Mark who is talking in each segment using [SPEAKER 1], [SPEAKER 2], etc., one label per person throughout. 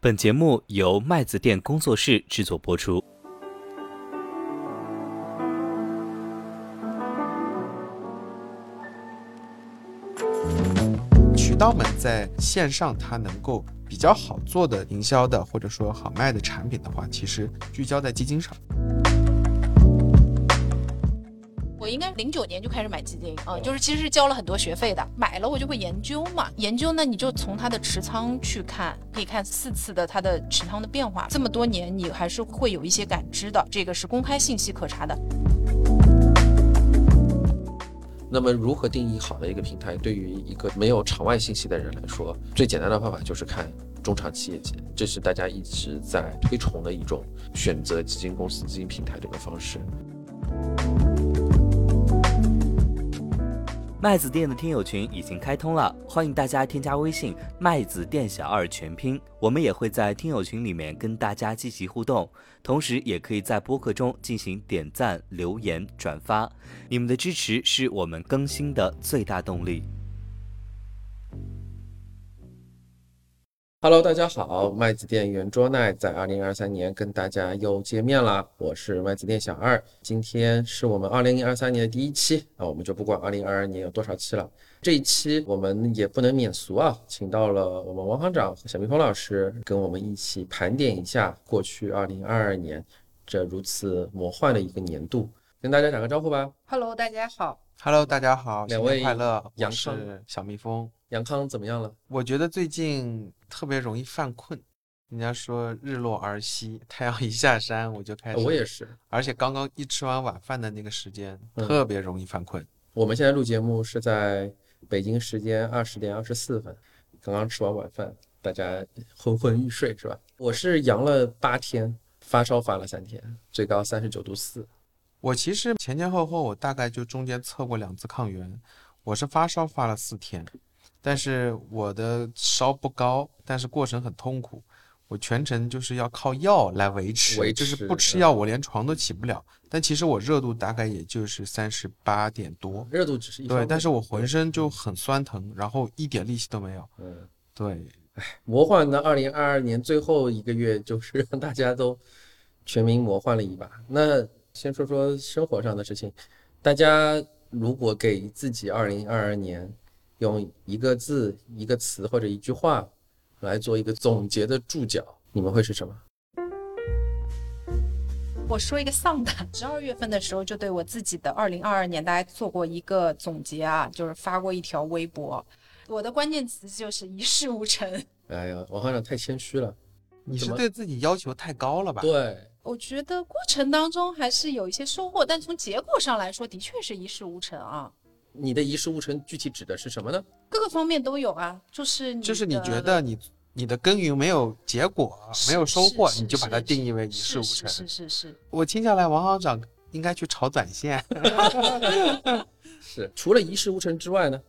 [SPEAKER 1] 本节目由麦子店工作室制作播出。
[SPEAKER 2] 渠道们在线上，它能够比较好做的营销的，或者说好卖的产品的话，其实聚焦在基金上。
[SPEAKER 3] 我应该零九年就开始买基金啊，就是其实是交了很多学费的，买了我就会研究嘛，研究呢你就从它的持仓去看，可以看四次的它的持仓的变化，这么多年你还是会有一些感知的，这个是公开信息可查的。
[SPEAKER 4] 那么，如何定义好的一个平台？对于一个没有场外信息的人来说，最简单的方法就是看中长期业绩，这是大家一直在推崇的一种选择基金公司、基金平台的一个方式。
[SPEAKER 1] 麦子店的听友群已经开通了，欢迎大家添加微信“麦子店小二全拼”，我们也会在听友群里面跟大家积极互动，同时也可以在播客中进行点赞、留言、转发，你们的支持是我们更新的最大动力。
[SPEAKER 4] Hello，大家好，麦子店圆桌奈在二零二三年跟大家又见面啦，我是麦子店小二，今天是我们二零二三年的第一期啊，我们就不管二零二二年有多少期了，这一期我们也不能免俗啊，请到了我们王行长和小蜜蜂老师跟我们一起盘点一下过去二零二二年这如此魔幻的一个年度，跟大家打个招呼吧。
[SPEAKER 3] Hello，大家好。
[SPEAKER 2] Hello，大家好，
[SPEAKER 4] 两位
[SPEAKER 2] 新年快乐，我
[SPEAKER 4] 杨康
[SPEAKER 2] 是小蜜蜂。
[SPEAKER 4] 杨康怎么样了？
[SPEAKER 2] 我觉得最近特别容易犯困，人家说日落而息，太阳一下山我就开始，
[SPEAKER 4] 我也是，
[SPEAKER 2] 而且刚刚一吃完晚饭的那个时间，
[SPEAKER 4] 嗯
[SPEAKER 2] 特别容易犯困。
[SPEAKER 4] 我们现在录节目是在北京时间二十点二十四分，刚刚吃完晚饭，大家昏昏欲睡是吧？我是阳了八天，发烧发了三天，最高三十九度四。
[SPEAKER 2] 我其实前前后后我大概就中间测过两次抗原，我是发烧发了四天，但是我的烧不高，但是过程很痛苦。我全程就是要靠药来维持，
[SPEAKER 4] 维
[SPEAKER 2] 就是
[SPEAKER 4] 持
[SPEAKER 2] 不吃药我连床都起不了。但其实我热度大概也就是三十八点多，
[SPEAKER 4] 热度只是一方
[SPEAKER 2] 对，但是我浑身就很酸疼，然后一点力气都没有。
[SPEAKER 4] 嗯，
[SPEAKER 2] 对，
[SPEAKER 4] 魔幻的二零二二年最后一个月，就是让大家都全民魔幻了一把。那先说说生活上的事情，大家如果给自己二零二二年用一个字、一个词或者一句话来做一个总结的注脚，你们会是什么？
[SPEAKER 3] 我说一个丧的，十二月份的时候就对我自己的二零二二年大家做过一个总结啊，就是发过一条微博，我的关键词就是一事无成。
[SPEAKER 4] 哎呀，王行长太谦虚了。
[SPEAKER 2] 你是对自己要求太高了吧？
[SPEAKER 4] 对，
[SPEAKER 3] 我觉得过程当中还是有一些收获，但从结果上来说，的确是一事无成啊，
[SPEAKER 4] 你的一事无成具体指的是什么呢？
[SPEAKER 3] 各个方面都有啊，就是你
[SPEAKER 2] 就是你觉得你你的耕耘没有结果，没有收获，你就把它定义为一
[SPEAKER 3] 是
[SPEAKER 2] 事无成。
[SPEAKER 3] 是是是是，
[SPEAKER 2] 我听下来，王行长应该去炒短线。
[SPEAKER 4] 是除了一事无成之外呢，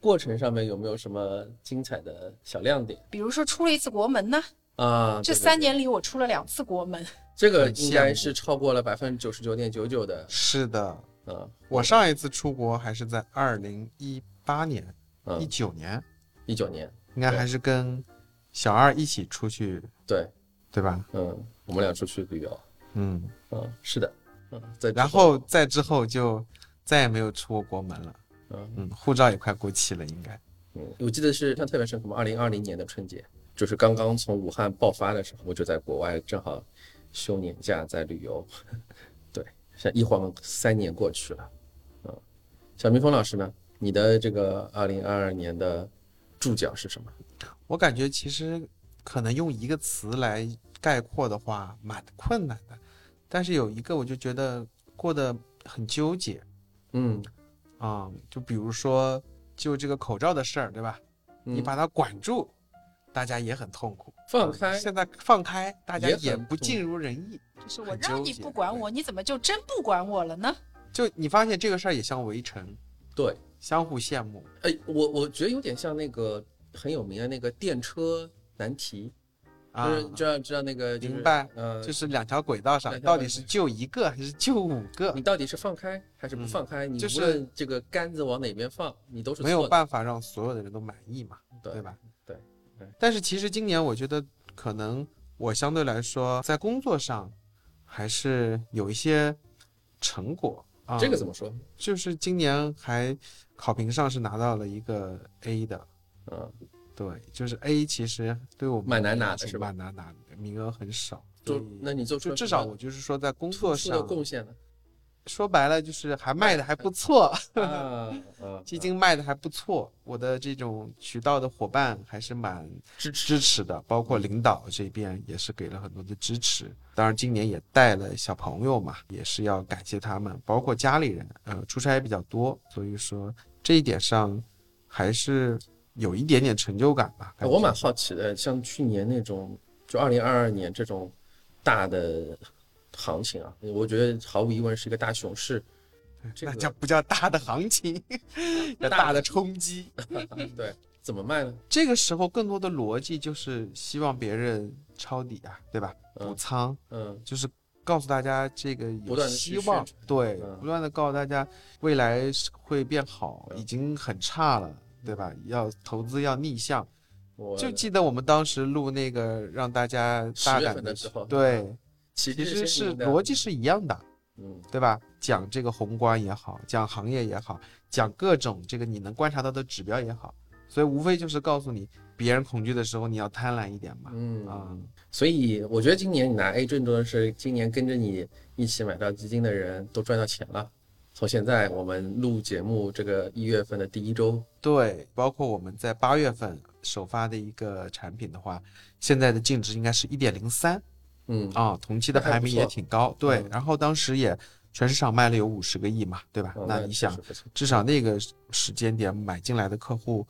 [SPEAKER 4] 过程上面有没有什么精彩的小亮点
[SPEAKER 3] 比如说出了一次国门呢，
[SPEAKER 4] 啊？
[SPEAKER 3] 这三年里我出了两次国门，
[SPEAKER 4] 这个应该是超过了百分之九十九点九九的
[SPEAKER 2] 是的，
[SPEAKER 4] 啊。
[SPEAKER 2] 我上一次出国还是在二零一八年、一
[SPEAKER 4] 嗯，
[SPEAKER 2] 九年，
[SPEAKER 4] 一九年，
[SPEAKER 2] 应该还是跟小二一起出去，
[SPEAKER 4] 对，
[SPEAKER 2] 对吧？
[SPEAKER 4] 嗯，我们俩出去旅游，
[SPEAKER 2] 嗯，
[SPEAKER 4] 嗯，是的，嗯，在
[SPEAKER 2] 然后再之后就再也没有出过国门了。
[SPEAKER 4] 嗯。
[SPEAKER 2] 嗯，护照也快过期了，应该。
[SPEAKER 4] 嗯，我记得是印象特别深刻嘛，二零二零年的春节，就是刚刚从武汉爆发的时候，我就在国外正好休年假在旅游，对，像一晃三年过去了，嗯，小蜜蜂老师呢，你的这个二零二二年的注脚是什么？
[SPEAKER 2] 我感觉其实可能用一个词来概括的话，蛮困难的。但是有一个，我就觉得过得很纠结
[SPEAKER 4] 嗯，
[SPEAKER 2] 啊、就比如说，就这个口罩的事儿，对吧？你
[SPEAKER 4] 嗯
[SPEAKER 2] 把它管住，大家也很痛苦；
[SPEAKER 4] 放开，
[SPEAKER 2] 现在放开，大家
[SPEAKER 4] 也
[SPEAKER 2] 不尽如人意。
[SPEAKER 3] 就是我
[SPEAKER 2] 很
[SPEAKER 3] 让你不管我，你怎么就真不管我了呢？
[SPEAKER 2] 就你发现这个事儿也像围城，
[SPEAKER 4] 对，
[SPEAKER 2] 相互羡慕。
[SPEAKER 4] 哎，我我觉得有点像那个很有名的那个电车难题，就
[SPEAKER 2] 啊，
[SPEAKER 4] 是知道知道那个，就是
[SPEAKER 2] 明白。
[SPEAKER 4] 呃，
[SPEAKER 2] 就是两条轨道上到底是救一个还是救五个？
[SPEAKER 4] 你，到底是放开还是不
[SPEAKER 2] 嗯
[SPEAKER 4] 放开？你
[SPEAKER 2] 就是
[SPEAKER 4] 无论这个杆子往哪边放，你都是
[SPEAKER 2] 没有。办法让所有的人都满意嘛，
[SPEAKER 4] 对。
[SPEAKER 2] 对吧？但是其实今年我觉得可能我相对来说在工作上还是有一些成果啊。
[SPEAKER 4] 这个怎么说？
[SPEAKER 2] 就是今年还考评上是拿到了一个 A 的，
[SPEAKER 4] 嗯，
[SPEAKER 2] 对，就是 A，其实对我们
[SPEAKER 4] 蛮难拿的是吧
[SPEAKER 2] 蛮难拿的，名额很少。就
[SPEAKER 4] 那你做出
[SPEAKER 2] 至少我就是说在工作上，
[SPEAKER 4] 贡献呢？
[SPEAKER 2] 说白了就是还卖的还不错，基金卖的还不错，我的这种渠道的伙伴还是蛮
[SPEAKER 4] 支持
[SPEAKER 2] 支持的，包括领导这边也是给了很多的支持。当然，今年也带了小朋友嘛，也是要感谢他们，包括家里人，呃，出差也比较多，所以说这一点上还是有一点点成就感吧。
[SPEAKER 4] 我蛮好奇的，像去年那种，就二零二二年这种大的行情啊，我觉得毫无疑问是一个大熊市。这个
[SPEAKER 2] 那叫不叫大的行情，叫大的冲击。
[SPEAKER 4] 对，怎么卖呢？
[SPEAKER 2] 这个时候更多的逻辑就是希望别人抄底啊，对吧？补
[SPEAKER 4] 嗯
[SPEAKER 2] 仓，
[SPEAKER 4] 嗯
[SPEAKER 2] 就是告诉大家这个有希望，对，
[SPEAKER 4] 嗯
[SPEAKER 2] 不断的告诉大家未来是会变好，已经很差了，对吧？要投资要逆向，就记得我们当时录那个让大家大胆的
[SPEAKER 4] 时候
[SPEAKER 2] 对，
[SPEAKER 4] 其
[SPEAKER 2] 其实是逻辑是一样的，
[SPEAKER 4] 嗯
[SPEAKER 2] 对吧？讲这个宏观也好，讲行业也好，讲各种这个你能观察到的指标也好，所以无非就是告诉你，别人恐惧的时候你要贪婪一点嘛，
[SPEAKER 4] 嗯
[SPEAKER 2] 啊、
[SPEAKER 4] 所以我觉得今年你拿 A 最多的是今年跟着你一起买到基金的人都赚到钱了。从现在我们录节目这个一月份的第一周，
[SPEAKER 2] 对，包括我们在八月份首发的一个产品的话，现在的净值应该是一点零三
[SPEAKER 4] 嗯
[SPEAKER 2] 啊，同期的排名也挺高。对
[SPEAKER 4] 嗯，
[SPEAKER 2] 然后当时也全市场卖了有五十个亿嘛，对吧？
[SPEAKER 4] 哦
[SPEAKER 2] 那你想至少那个时间点买进来的客户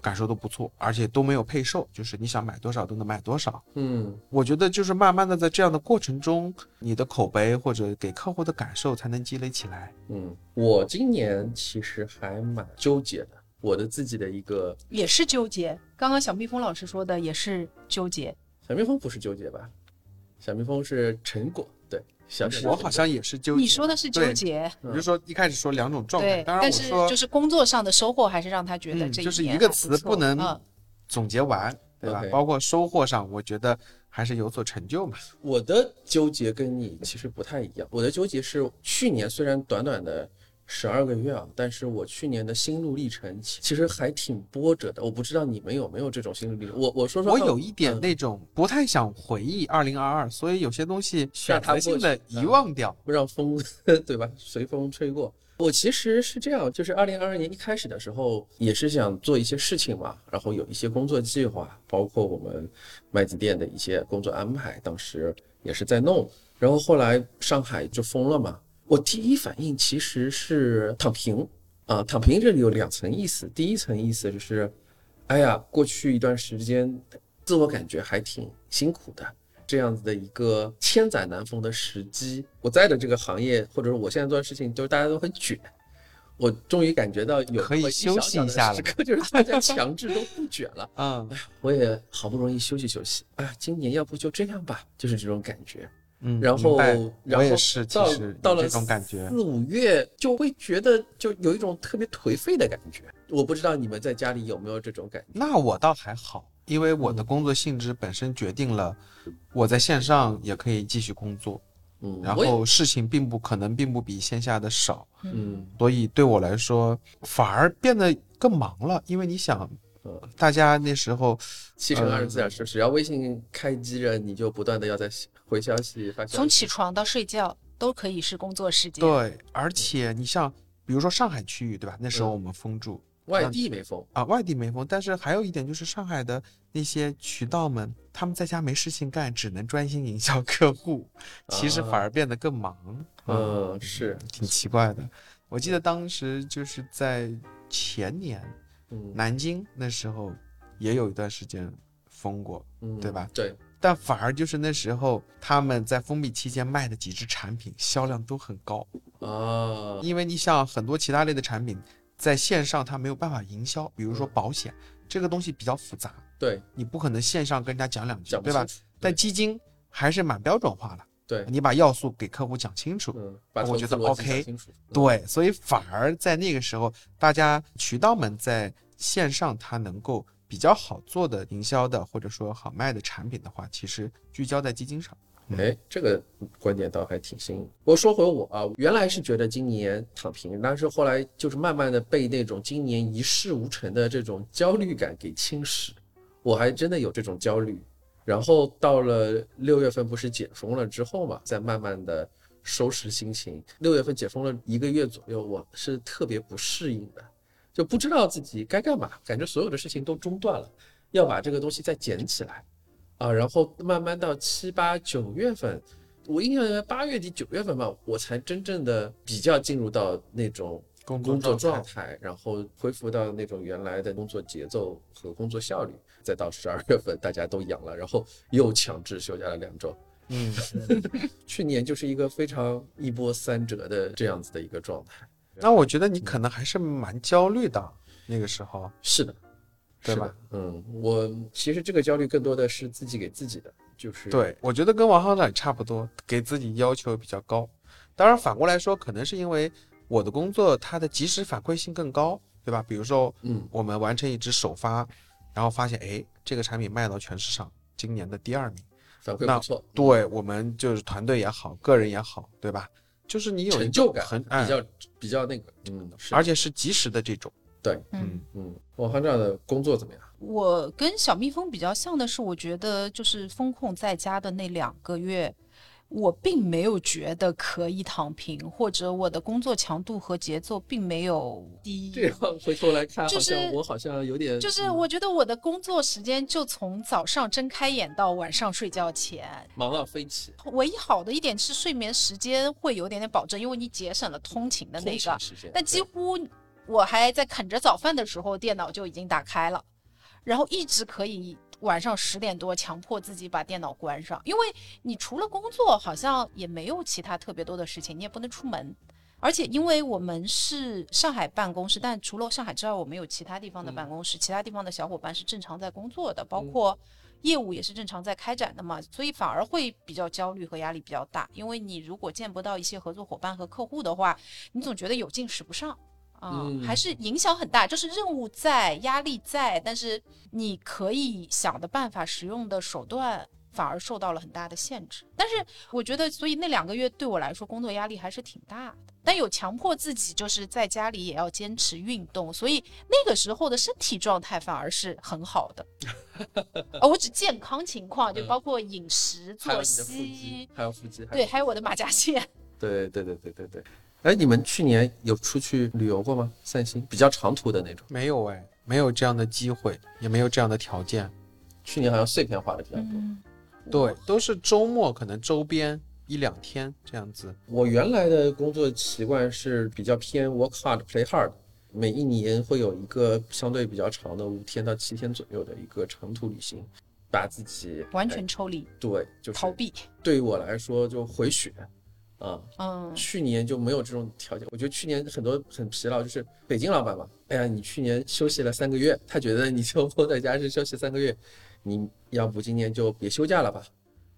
[SPEAKER 2] 感受都不错，而且都没有配售，就是你想买多少都能买多少。
[SPEAKER 4] 嗯
[SPEAKER 2] 我觉得就是慢慢的在这样的过程中，你的口碑或者给客户的感受才能积累起来。
[SPEAKER 4] 嗯，我今年其实还蛮纠结的，我的自己的一个
[SPEAKER 3] 也是纠结。刚刚小蜜蜂老师说的也是纠结，
[SPEAKER 4] 小蜜蜂不是纠结吧？小蜜蜂是成果，对，小
[SPEAKER 2] 我好像也是纠结。
[SPEAKER 3] 你说的是纠结，
[SPEAKER 2] 你就说一开始说两种状态，
[SPEAKER 3] 对，
[SPEAKER 2] 当然
[SPEAKER 3] 但是
[SPEAKER 2] 我说
[SPEAKER 3] 就是工作上的收获还是让他觉得
[SPEAKER 2] 嗯
[SPEAKER 3] 这
[SPEAKER 2] 就是一个词不能
[SPEAKER 3] 嗯
[SPEAKER 2] 总结完，对吧包括收获上，我觉得还是有所成就嘛。
[SPEAKER 4] 我的纠结跟你其实不太一样。我的纠结是去年虽然短短的十二个月啊，但是我去年的心路历程其其实还挺波折的。我不知道你们有没有这种心路历程。我我说说，
[SPEAKER 2] 我有一点
[SPEAKER 4] 嗯
[SPEAKER 2] 那种不太想回忆二零二二，所以有些东西 选择性的遗忘掉。
[SPEAKER 4] 让风 对吧？随风吹过。我其实是这样，就是二零二二年一开始的时候，也是想做一些事情嘛，然后有一些工作计划，包括我们麦子店的一些工作安排，当时也是在弄。然后后来上海就封了嘛，我第一反应其实是躺平啊，躺平这里有两层意思，第一层意思就是，哎呀，过去一段时间自我感觉还挺辛苦的，这样子的一个千载难逢的时机，我在的这个行业，或者说我现在做的事情，就是大家都很卷。我终于感觉到有
[SPEAKER 2] 可以休息一下了
[SPEAKER 4] 就是大家强制都不卷了。
[SPEAKER 2] 嗯
[SPEAKER 4] 我也好不容易休息休息，哎呀，今年要不就这样吧，就是这种感觉。
[SPEAKER 2] 嗯，
[SPEAKER 4] 然后
[SPEAKER 2] 我也是，其
[SPEAKER 4] 到
[SPEAKER 2] 实
[SPEAKER 4] 到了
[SPEAKER 2] 这种感觉。
[SPEAKER 4] 四五月就会觉得就有一种特别颓废的感觉。我不知道你们在家里有没有这种感觉？
[SPEAKER 2] 那我倒还好，因为我的
[SPEAKER 4] 嗯
[SPEAKER 2] 工作性质本身决定了我在线上也可以继续工作，
[SPEAKER 4] 嗯，
[SPEAKER 2] 然后事情并不可能并不比线下的少，
[SPEAKER 4] 嗯
[SPEAKER 2] 所以对我来说反而变得更忙了。因为你想
[SPEAKER 4] 嗯，
[SPEAKER 2] 大家那时候
[SPEAKER 4] 七乘二十四小时，只要微信开机了，你就不断的要在回消息、发消息。
[SPEAKER 3] 从起床到睡觉都可以是工作时间。
[SPEAKER 2] 对，而且你像比如说上海区域，对吧？那时候
[SPEAKER 4] 嗯
[SPEAKER 2] 我们封住
[SPEAKER 4] 外地没封，
[SPEAKER 2] 啊，外地没封，但是还有一点就是上海的那些渠道们，他们在家没事情干，只能专心营销客户，其实
[SPEAKER 4] 啊
[SPEAKER 2] 反而变得更忙。
[SPEAKER 4] 嗯，是，
[SPEAKER 2] 挺奇怪的。我记得当时就是在前年，
[SPEAKER 4] 嗯，
[SPEAKER 2] 南京那时候也有一段时间封过，
[SPEAKER 4] 嗯
[SPEAKER 2] 对吧？
[SPEAKER 4] 对，
[SPEAKER 2] 但反而就是那时候他们在封闭期间卖的几只产品销量都很高，
[SPEAKER 4] 啊，
[SPEAKER 2] 因为你想很多其他类的产品在线上它没有办法营销，比如说
[SPEAKER 4] 嗯。
[SPEAKER 2] 保险这个东西比较复杂，
[SPEAKER 4] 对，
[SPEAKER 2] 你不可能线上跟人家讲两句，对吧？但基金还是蛮标准化的，
[SPEAKER 4] 对，
[SPEAKER 2] 你把要素给客户讲清楚，
[SPEAKER 4] 嗯，把
[SPEAKER 2] 我觉得 OK 对，所以反而在那个时候，大家渠道们在线上，它能够比较好做的营销的或者说好卖的产品的话，其实聚焦在基金上。
[SPEAKER 4] 哎，这个观点倒还挺新颖。我说回我啊，原来是觉得今年躺平，但是后来就是慢慢的被那种今年一事无成的这种焦虑感给侵蚀，我还真的有这种焦虑。然后到了六月份不是解封了之后嘛，再慢慢的收拾心情。六月份解封了一个月左右，我是特别不适应的，就不知道自己该干嘛，感觉所有的事情都中断了，要把这个东西再捡起来。啊，然后慢慢到七八九月份，我印象八月底九月份吧，我才真正的比较进入到那种
[SPEAKER 2] 工
[SPEAKER 4] 工作
[SPEAKER 2] 状
[SPEAKER 4] 状态，然后恢复到那种原来的工作节奏和工作效率。再到十二月份，大家都阳了，然后又强制休假了两周。
[SPEAKER 2] 嗯，
[SPEAKER 4] 去年就是一个非常一波三折的这样子的一个状态。
[SPEAKER 2] 那我觉得你可能还是蛮焦虑的，那个时候。
[SPEAKER 4] 是的，
[SPEAKER 2] 对吧？
[SPEAKER 4] 嗯，我其实这个焦虑更多的是自己给自己的，就是
[SPEAKER 2] 对，我觉得跟王行长也差不多，给自己要求比较高。当然反过来说，可能是因为我的工作它的及时反馈性更高，对吧？比如说
[SPEAKER 4] 嗯
[SPEAKER 2] 我们完成一支首发，然后发现哎这个产品卖到全市场今年的第二名，那
[SPEAKER 4] 反馈不错，
[SPEAKER 2] 对我们就是团队也好，个人也好，对吧？就是你有
[SPEAKER 4] 成就感
[SPEAKER 2] 很哎
[SPEAKER 4] 比较比较那个，嗯，
[SPEAKER 2] 而且是及时的这种，
[SPEAKER 4] 对，
[SPEAKER 3] 嗯，
[SPEAKER 4] 嗯，王行长的工作怎么样？
[SPEAKER 3] 我跟小蜜蜂比较像的是，我觉得就是风控在家的那两个月，我并没有觉得可以躺平，或者我的工作强度和节奏并没有 低。
[SPEAKER 4] 这样回头来看，
[SPEAKER 3] 就是
[SPEAKER 4] 好像我好像有点，
[SPEAKER 3] 就是
[SPEAKER 4] 嗯
[SPEAKER 3] 我觉得我的工作时间就从早上睁开眼到晚上睡觉前，
[SPEAKER 4] 忙到飞起，
[SPEAKER 3] 唯一好的一点是睡眠时间会有点点保证，因为你节省了通勤的那个。
[SPEAKER 4] 时间，
[SPEAKER 3] 但几乎我还在啃着早饭的时候，电脑就已经打开了，然后一直可以晚上十点多强迫自己把电脑关上，因为你除了工作，好像也没有其他特别多的事情，你也不能出门。而且，因为我们是上海办公室，但除了上海之外，我们有其他地方的办公室，其他地方的小伙伴是正常在工作的，包括业务也是正常在开展的嘛，所以反而会比较焦虑和压力比较大。因为你如果见不到一些合作伙伴和客户的话，你总觉得有劲使不上。啊、
[SPEAKER 4] 嗯
[SPEAKER 3] 还是影响很大，就是任务在，压力在，但是你可以想的办法、使用的手段反而受到了很大的限制。但是我觉得，所以那两个月对我来说，工作压力还是挺大的。但有强迫自己，就是在家里也要坚持运动，所以那个时候的身体状态反而是很好的。呃，我指健康情况，就包括饮食、作
[SPEAKER 4] 还有腹
[SPEAKER 3] 息
[SPEAKER 4] 肌，，还有腹肌，
[SPEAKER 3] 对，还有我的马甲线。
[SPEAKER 4] 对对对对对对。哎，你们去年有出去旅游过吗？散心，比较长途的那种。
[SPEAKER 2] 没有哎，没有这样的机会，也没有这样的条件。
[SPEAKER 4] 去年好像碎片化的比较多。
[SPEAKER 3] 嗯，
[SPEAKER 2] 对，都是周末，可能周边一两天这样子。
[SPEAKER 4] 我原来的工作习惯是比较偏 work hard play hard，每一年会有一个相对比较长的五天到七天左右的一个长途旅行，把自己
[SPEAKER 3] 完
[SPEAKER 4] 哎
[SPEAKER 3] 全抽离、
[SPEAKER 4] 对，就是
[SPEAKER 3] 逃避。
[SPEAKER 4] 对于我来说就回血啊。
[SPEAKER 3] 嗯，
[SPEAKER 4] 去年就没有这种条件，我觉得去年很多很疲劳，就是北京老板嘛，哎呀，你去年休息了三个月，他觉得你就窝在家是休息三个月，你要不今年就别休假了吧？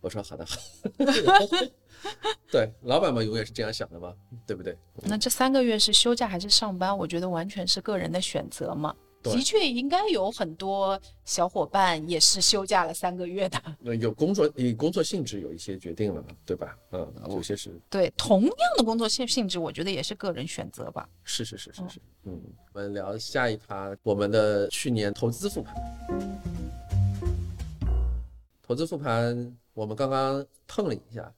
[SPEAKER 4] 我说好的好。对，老板嘛永远是这样想的嘛，对不对？
[SPEAKER 3] 那这三个月是休假还是上班？我觉得完全是个人的选择嘛。
[SPEAKER 4] 对
[SPEAKER 3] 的确，应该有很多小伙伴也是休假了三个月的。
[SPEAKER 4] 那 有工作，以工作性质有一些决定了嘛，对吧？嗯，有些是
[SPEAKER 3] 对，同样的工作性性质，我觉得也是个人选择吧。
[SPEAKER 4] 是是是是是，嗯，我们聊下一趴，我们的去年投资复盘。投资复盘，我们刚刚碰了一下，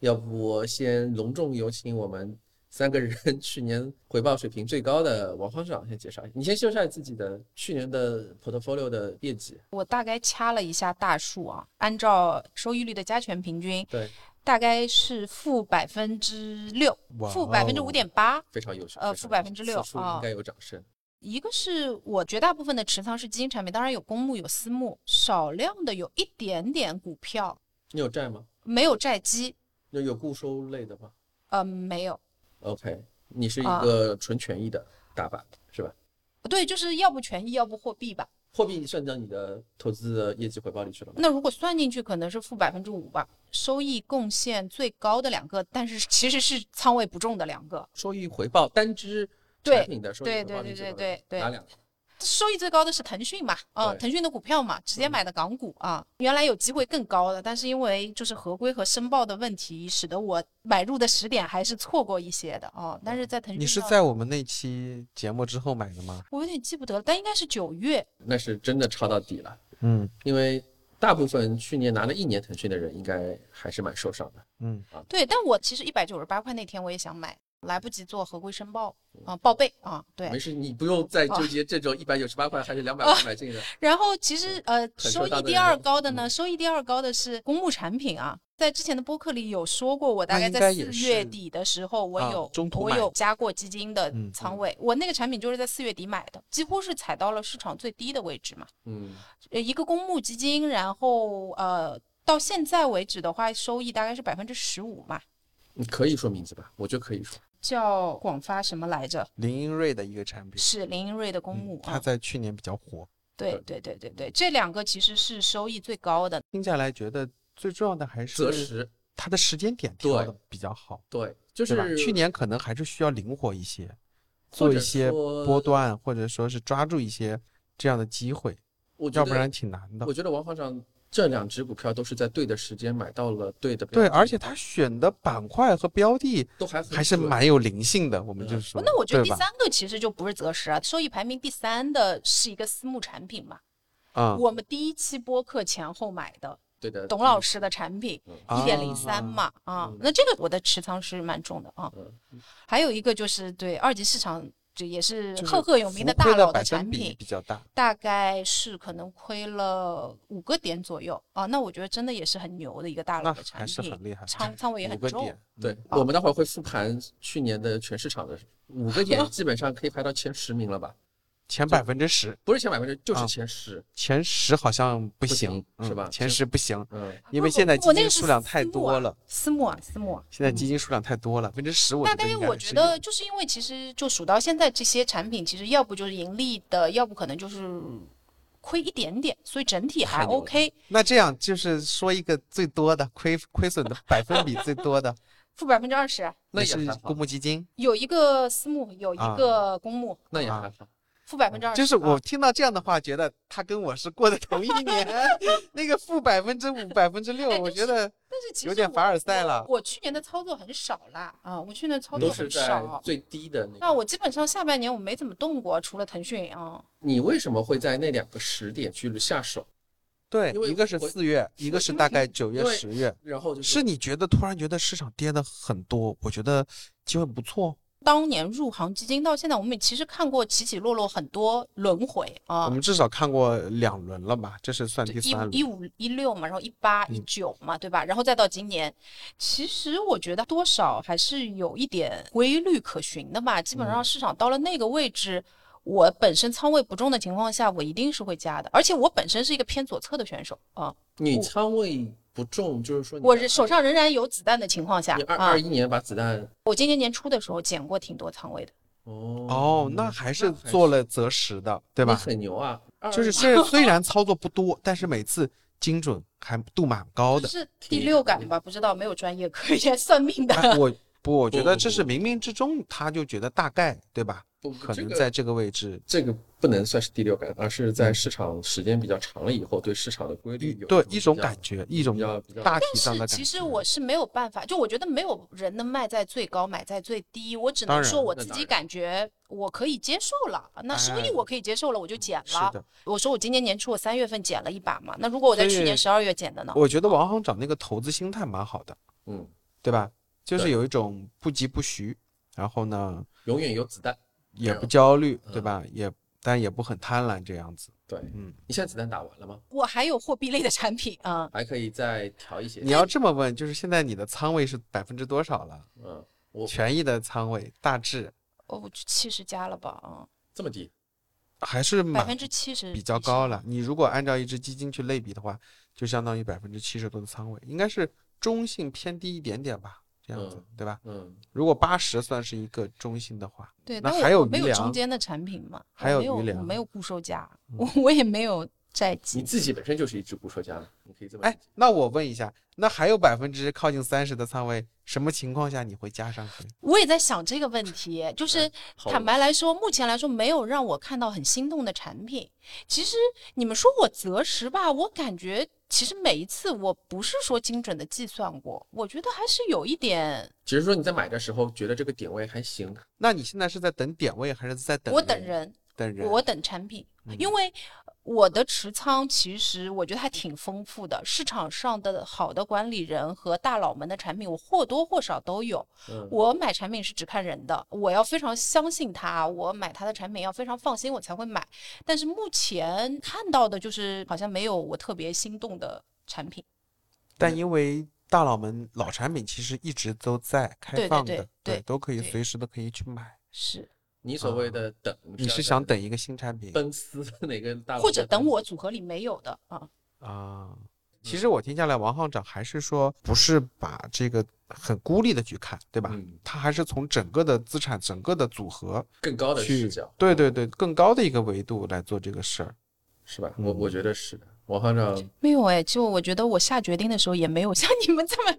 [SPEAKER 4] 要不先隆重有请我们三个人 去年回报水平最高的王行长先介绍一下。你先秀一下自己的去年的 portfolio 的业绩。
[SPEAKER 3] 我大概掐了一下大数啊，按照收益率的加权平均，
[SPEAKER 4] 对，
[SPEAKER 3] 大概是负百分之六，负百分之五点八。
[SPEAKER 4] 非常优秀。
[SPEAKER 3] 呃负6%
[SPEAKER 4] 优秀此处
[SPEAKER 3] 啊
[SPEAKER 4] 应该有掌声。
[SPEAKER 3] 一个是我绝大部分的持仓是基金产品，当然有公募有私募，少量的有一点点股票，
[SPEAKER 4] 你有债吗？
[SPEAKER 3] 没有债基，
[SPEAKER 4] 那有固收类的吗
[SPEAKER 3] 呃，没有。
[SPEAKER 4] ？OK，你是一
[SPEAKER 3] 啊
[SPEAKER 4] 个纯权益的打法是吧？
[SPEAKER 3] 对，就是要不权益，要不货币吧。
[SPEAKER 4] 货币算到你的投资的业绩回报里去了吗？
[SPEAKER 3] 那如果算进去，可能是负百分之五吧。收益贡献最高的两个，但是其实是仓位不重的两个。
[SPEAKER 4] 收益回报单只
[SPEAKER 3] 对
[SPEAKER 4] 产品的收益
[SPEAKER 3] 对
[SPEAKER 4] 回报
[SPEAKER 3] 对对
[SPEAKER 4] 率
[SPEAKER 3] 对对对
[SPEAKER 4] 哪两个？
[SPEAKER 3] 收益最高的是腾讯嘛，啊、
[SPEAKER 4] 对
[SPEAKER 3] 腾讯的股票嘛，直接买的港股啊。原来有机会更高的，但是因为就是合规和申报的问题，使得我买入的时点还是错过一些的啊。但是在腾讯，
[SPEAKER 2] 你是在我们那期节目之后买的吗？
[SPEAKER 3] 我有点记不得了，但应该是九月。
[SPEAKER 4] 那是真的抄到底了，
[SPEAKER 2] 嗯
[SPEAKER 4] 因为大部分去年拿了一年腾讯的人，应该还是蛮受伤的。
[SPEAKER 2] 嗯，啊
[SPEAKER 3] 对，但我其实一百九十八块那天我也想买，来不及做合规申报啊、报备啊。对
[SPEAKER 4] 没，事，你不用再纠结这种一百九十八块还是两百块买进的。
[SPEAKER 3] 然后其实呃，收益第二高的呢，
[SPEAKER 4] 嗯
[SPEAKER 3] 收益第二高的是公募产品啊。在之前的播客里有说过，我大概在四月底的时候，我
[SPEAKER 2] 啊
[SPEAKER 3] 有、我有加过基金的
[SPEAKER 2] 嗯
[SPEAKER 3] 仓位，我那个产品就是在四月底买的，几乎是踩到了市场最低的位置嘛。
[SPEAKER 4] 嗯，
[SPEAKER 3] 呃，一个公募基金，然后呃，到现在为止的话，收益大概是百分之十五嘛，
[SPEAKER 4] 你可以说名字吧？我觉得可以说。
[SPEAKER 3] 叫广发什么来着？
[SPEAKER 2] 林英瑞的一个产品，
[SPEAKER 3] 是林英瑞的公募
[SPEAKER 2] 嗯，它
[SPEAKER 3] 啊。
[SPEAKER 2] 在去年比较火。
[SPEAKER 3] 对对对对对，这两个其实是收益最高的。
[SPEAKER 2] 听下来觉得最重要的还是
[SPEAKER 4] 择时，
[SPEAKER 2] 它的时间点挑的比较好，
[SPEAKER 4] 对，就？是
[SPEAKER 2] 去年可能还是需要灵活一些，做一些波段，或者说是抓住一些这样的机会，
[SPEAKER 4] 我
[SPEAKER 2] 要不然挺难的
[SPEAKER 4] 我。觉得王行长这两只股票都是在对的时间买到了对的标
[SPEAKER 2] 对，而且他选的板块和标的
[SPEAKER 4] 都还
[SPEAKER 2] 还是蛮有灵性的，我们就
[SPEAKER 4] 嗯
[SPEAKER 2] 说，
[SPEAKER 3] 那我觉得第？三个其实就不是择时啊，收益排名第三的是一个私募产品嘛，
[SPEAKER 2] 啊，
[SPEAKER 3] 我们第一期播客前后买的
[SPEAKER 4] 对的。
[SPEAKER 3] 董老师的产品，一点零三嘛啊，那这个我的持仓是蛮重的啊。
[SPEAKER 4] 嗯。
[SPEAKER 3] 还有一个就是对二级市场，这也是赫赫有名的大佬
[SPEAKER 2] 的
[SPEAKER 3] 产品，
[SPEAKER 2] 比较大，
[SPEAKER 3] 大概是可能亏了五个点左右啊。那我觉得真的也是很牛的一个大佬
[SPEAKER 2] 那
[SPEAKER 3] 的产
[SPEAKER 2] 还是
[SPEAKER 3] 品，
[SPEAKER 2] 很厉害，
[SPEAKER 3] 仓仓位也很重。
[SPEAKER 2] 五个点，
[SPEAKER 4] 对，
[SPEAKER 3] 啊
[SPEAKER 4] 我们待会儿会复盘去年的全市场的五个点，基本上可以排到前十名了吧？
[SPEAKER 2] 前百分之十，
[SPEAKER 4] 不是前百分之，就是
[SPEAKER 2] 啊
[SPEAKER 4] 前十。
[SPEAKER 2] 前十好像不
[SPEAKER 4] 不
[SPEAKER 2] 行
[SPEAKER 4] 行，是吧
[SPEAKER 2] 嗯前十不行，
[SPEAKER 4] 嗯，
[SPEAKER 2] 因为现在基金数量太多了，
[SPEAKER 3] 私募啊，私募啊。
[SPEAKER 2] 现在基金数量太多了，百分之十我
[SPEAKER 3] 大
[SPEAKER 2] 觉得
[SPEAKER 3] 概我觉得就是因为其实就数到现在这些产品，其实要不就是盈利的，要不可能就是亏一点点，所以整体还 OK。
[SPEAKER 2] 那这样就是说一个最多的亏亏损的 百分比最多的，
[SPEAKER 3] 负百分之二十，
[SPEAKER 4] 那也还好
[SPEAKER 2] 公，募基金。
[SPEAKER 3] 有一个私募，有一个公募，
[SPEAKER 2] 啊
[SPEAKER 4] 那也还好。
[SPEAKER 3] 负百分之二十。
[SPEAKER 2] 就是我听到这样的话，觉得他跟我是过的同一年，那个负百分之五、百分之六
[SPEAKER 3] 哎，
[SPEAKER 2] 我觉得
[SPEAKER 3] 但是其实
[SPEAKER 2] 有点凡尔赛了
[SPEAKER 3] 我。我去年的操作很少啦，啊，我去年操作很少。
[SPEAKER 4] 最低的那个
[SPEAKER 3] 那
[SPEAKER 4] 个。
[SPEAKER 3] 我基本上下半年我没怎么动过，除了腾讯啊。
[SPEAKER 4] 你为什么会在那两个时点去下手？
[SPEAKER 2] 对一个是
[SPEAKER 4] 我
[SPEAKER 2] 四月，一个是大概九月、十月。
[SPEAKER 4] 然后就是是
[SPEAKER 2] 你觉得突然觉得市场跌的很多，我觉得机会不错。
[SPEAKER 3] 当年入行基金到现在，我们也其实看过起起落落很多轮回啊
[SPEAKER 2] 我。们至少看过两轮了吧？这是算第
[SPEAKER 3] 一
[SPEAKER 2] 三轮。
[SPEAKER 3] 一五一六嘛，然后一八一九嘛，对吧？然后再到今年，其实我觉得多少还是有一点规律可循的吧。基本上市场到了那个位置，我本身仓位不重的情况下，我一定是会加的。而且我本身是一个偏左侧的选手啊，
[SPEAKER 4] 你仓位不重，就是说你
[SPEAKER 3] 我是手上仍然有子弹的情况下
[SPEAKER 4] 你二
[SPEAKER 3] 啊
[SPEAKER 4] 二，一年把子弹
[SPEAKER 3] 我今年年初的时候减过挺多仓位的。
[SPEAKER 4] 哦
[SPEAKER 2] 哦，那还是做了择时的，对吧？
[SPEAKER 4] 很牛啊！
[SPEAKER 2] 就是虽然虽然操作不多，但是每次精准还度蛮高的。
[SPEAKER 3] 是第六感吧？不知道，没有专业可言 算命的。
[SPEAKER 2] 哎，我不，我觉得这是冥冥之中，他就觉得大概对吧？
[SPEAKER 4] 不
[SPEAKER 2] 可能在这个位置，
[SPEAKER 4] 这个不能算是第六感，而是在市场时间比较长了以后，对市场的规律有
[SPEAKER 2] 对一种感觉，一种
[SPEAKER 4] 比较比较
[SPEAKER 2] 大体
[SPEAKER 3] 但是
[SPEAKER 2] 上的感觉。
[SPEAKER 3] 其实我是没有办法，就我觉得没有人能卖在最高，买在最低。我只能说我自己感觉我可以接受了，那收益
[SPEAKER 2] 哎
[SPEAKER 3] 我可以接受了，我就减了。
[SPEAKER 2] 是的，
[SPEAKER 3] 我说我今年年初我三月份减了一把嘛，那如果我在去年十二月减的呢？
[SPEAKER 2] 我觉得王行长那个投资心态蛮好的，
[SPEAKER 4] 嗯，
[SPEAKER 2] 对吧？就是有一种不急不徐，然后呢
[SPEAKER 4] 永远有子弹。
[SPEAKER 2] 也不焦虑，
[SPEAKER 4] 嗯
[SPEAKER 2] 对吧？也但也不很贪婪这样子。
[SPEAKER 4] 对，
[SPEAKER 2] 嗯，
[SPEAKER 4] 你现在子弹打完了吗？
[SPEAKER 3] 我还有货币类的产品啊、
[SPEAKER 4] 还可以再调一些。
[SPEAKER 2] 你要这么问，就是现在你的仓位是百分之多少了？
[SPEAKER 4] 嗯，我
[SPEAKER 2] 权益的仓位大致
[SPEAKER 3] 哦，我七十加了吧啊，
[SPEAKER 4] 这么低，
[SPEAKER 2] 还是蛮
[SPEAKER 3] 百分之七十
[SPEAKER 2] 比较高了。你如果按照一只基金去类比的话，就相当于百分之七十多的仓位，应该是中性偏低一点点吧，这样子
[SPEAKER 4] 嗯，
[SPEAKER 2] 对吧？
[SPEAKER 4] 嗯，
[SPEAKER 2] 如果八十算是一个中性的话，
[SPEAKER 3] 对，
[SPEAKER 2] 那还有余粮
[SPEAKER 3] 中间的产品嘛，
[SPEAKER 2] 还
[SPEAKER 3] 有
[SPEAKER 2] 有余粮
[SPEAKER 3] 我没有固收加，我我也没有债
[SPEAKER 4] 你。自己本身就是一只固收加，你可以这么理
[SPEAKER 2] 哎，那我问一下，那还有百分之靠近三十的仓位，什么情况下你会加上去？
[SPEAKER 3] 我也在想这个问题，就是坦白来说，目前来说没有让我看到很心动的产品。其实你们说我择时吧，我感觉其实每一次我不是说精准的计算过，我觉得还是有一点，
[SPEAKER 4] 只是说你在买的时候觉得这个点位还行，
[SPEAKER 2] 那你现在是在等点位，还是在等？
[SPEAKER 3] 我等，人，
[SPEAKER 2] 等人。
[SPEAKER 3] 我等产品，
[SPEAKER 2] 嗯
[SPEAKER 3] 因为我的持仓其实我觉得还挺丰富的，市场上的好的管理人和大佬们的产品，我或多或少都有。
[SPEAKER 4] 嗯，
[SPEAKER 3] 我买产品是只看人的，我要非常相信他，我买他的产品要非常放心，我才会买。但是目前看到的就是好像没有我特别心动的产品。
[SPEAKER 2] 但因为大佬们老产品其实一直都在开放的，
[SPEAKER 3] 对对
[SPEAKER 2] 都可以随时都可以去买。
[SPEAKER 3] 是，
[SPEAKER 4] 你所谓的等，
[SPEAKER 2] 啊你是想等一个新产品
[SPEAKER 4] 奔思哪个大佬
[SPEAKER 3] 或者等我组合里没有的啊。
[SPEAKER 2] 啊？其实我听下来，王行长还是说不是把这个很孤立的去看，对吧？
[SPEAKER 4] 嗯
[SPEAKER 2] 他还是从整个的资产、整个的组合
[SPEAKER 4] 更高的视
[SPEAKER 2] 去
[SPEAKER 4] 角，，
[SPEAKER 2] 对对对，更高的一个维度来做这个事儿。
[SPEAKER 4] 是吧？我
[SPEAKER 2] 嗯
[SPEAKER 4] 我觉得是的。王行长
[SPEAKER 3] 没有哎，就我觉得我下决定的时候也没有像你们这么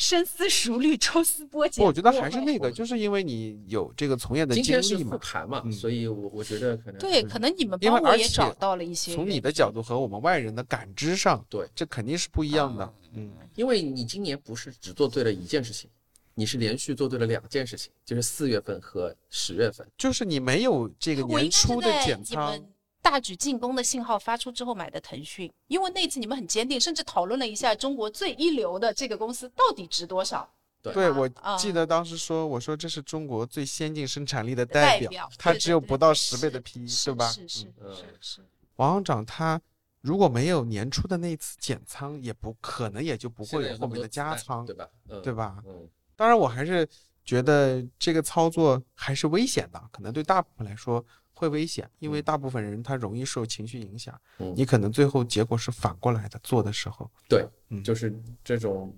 [SPEAKER 3] 深思熟虑、抽丝剥茧。
[SPEAKER 2] 我觉得还是那个，就是因为你有这个从业的经
[SPEAKER 4] 今天是
[SPEAKER 2] 历嘛，
[SPEAKER 4] 复盘嘛，
[SPEAKER 2] 嗯
[SPEAKER 4] 所以我我觉得可能
[SPEAKER 3] 对，可能你们
[SPEAKER 2] 因为而且
[SPEAKER 3] 帮我也找到了一些
[SPEAKER 2] 从你的角度和我们外人的感知上，
[SPEAKER 4] 对
[SPEAKER 2] 这肯定是不一样的。嗯，
[SPEAKER 4] 因为你今年不是只做对了一件事情，你是连续做对了两件事情，就是四月份和十月份。
[SPEAKER 2] 就是你没有这个年初的减仓
[SPEAKER 3] 们，大举进攻的信号发出之后买的腾讯，因为那次你们很坚定，甚至讨论了一下中国最一流的这个公司到底值多少。
[SPEAKER 4] 对
[SPEAKER 2] 对我
[SPEAKER 3] 啊
[SPEAKER 2] 记得当时说，我说这是中国最先进生产力的表
[SPEAKER 3] 代表，
[SPEAKER 2] 它只有不到十倍的 PE，
[SPEAKER 3] 是
[SPEAKER 2] 对吧？
[SPEAKER 3] 是是
[SPEAKER 2] 嗯
[SPEAKER 3] 是是，
[SPEAKER 2] 王行长他如果没有年初的那次减仓，也不可能也就不会有后面的加仓，
[SPEAKER 4] 对吧？嗯，
[SPEAKER 2] 对吧？
[SPEAKER 4] 嗯，
[SPEAKER 2] 当然，我还是觉得这个操作还是危险的，可能对大部分来说会危险，因为
[SPEAKER 4] 嗯
[SPEAKER 2] 大部分人他容易受情绪影响，
[SPEAKER 4] 嗯
[SPEAKER 2] 你可能最后结果是反过来的，做的时候，
[SPEAKER 4] 对，
[SPEAKER 2] 嗯
[SPEAKER 4] 就是这种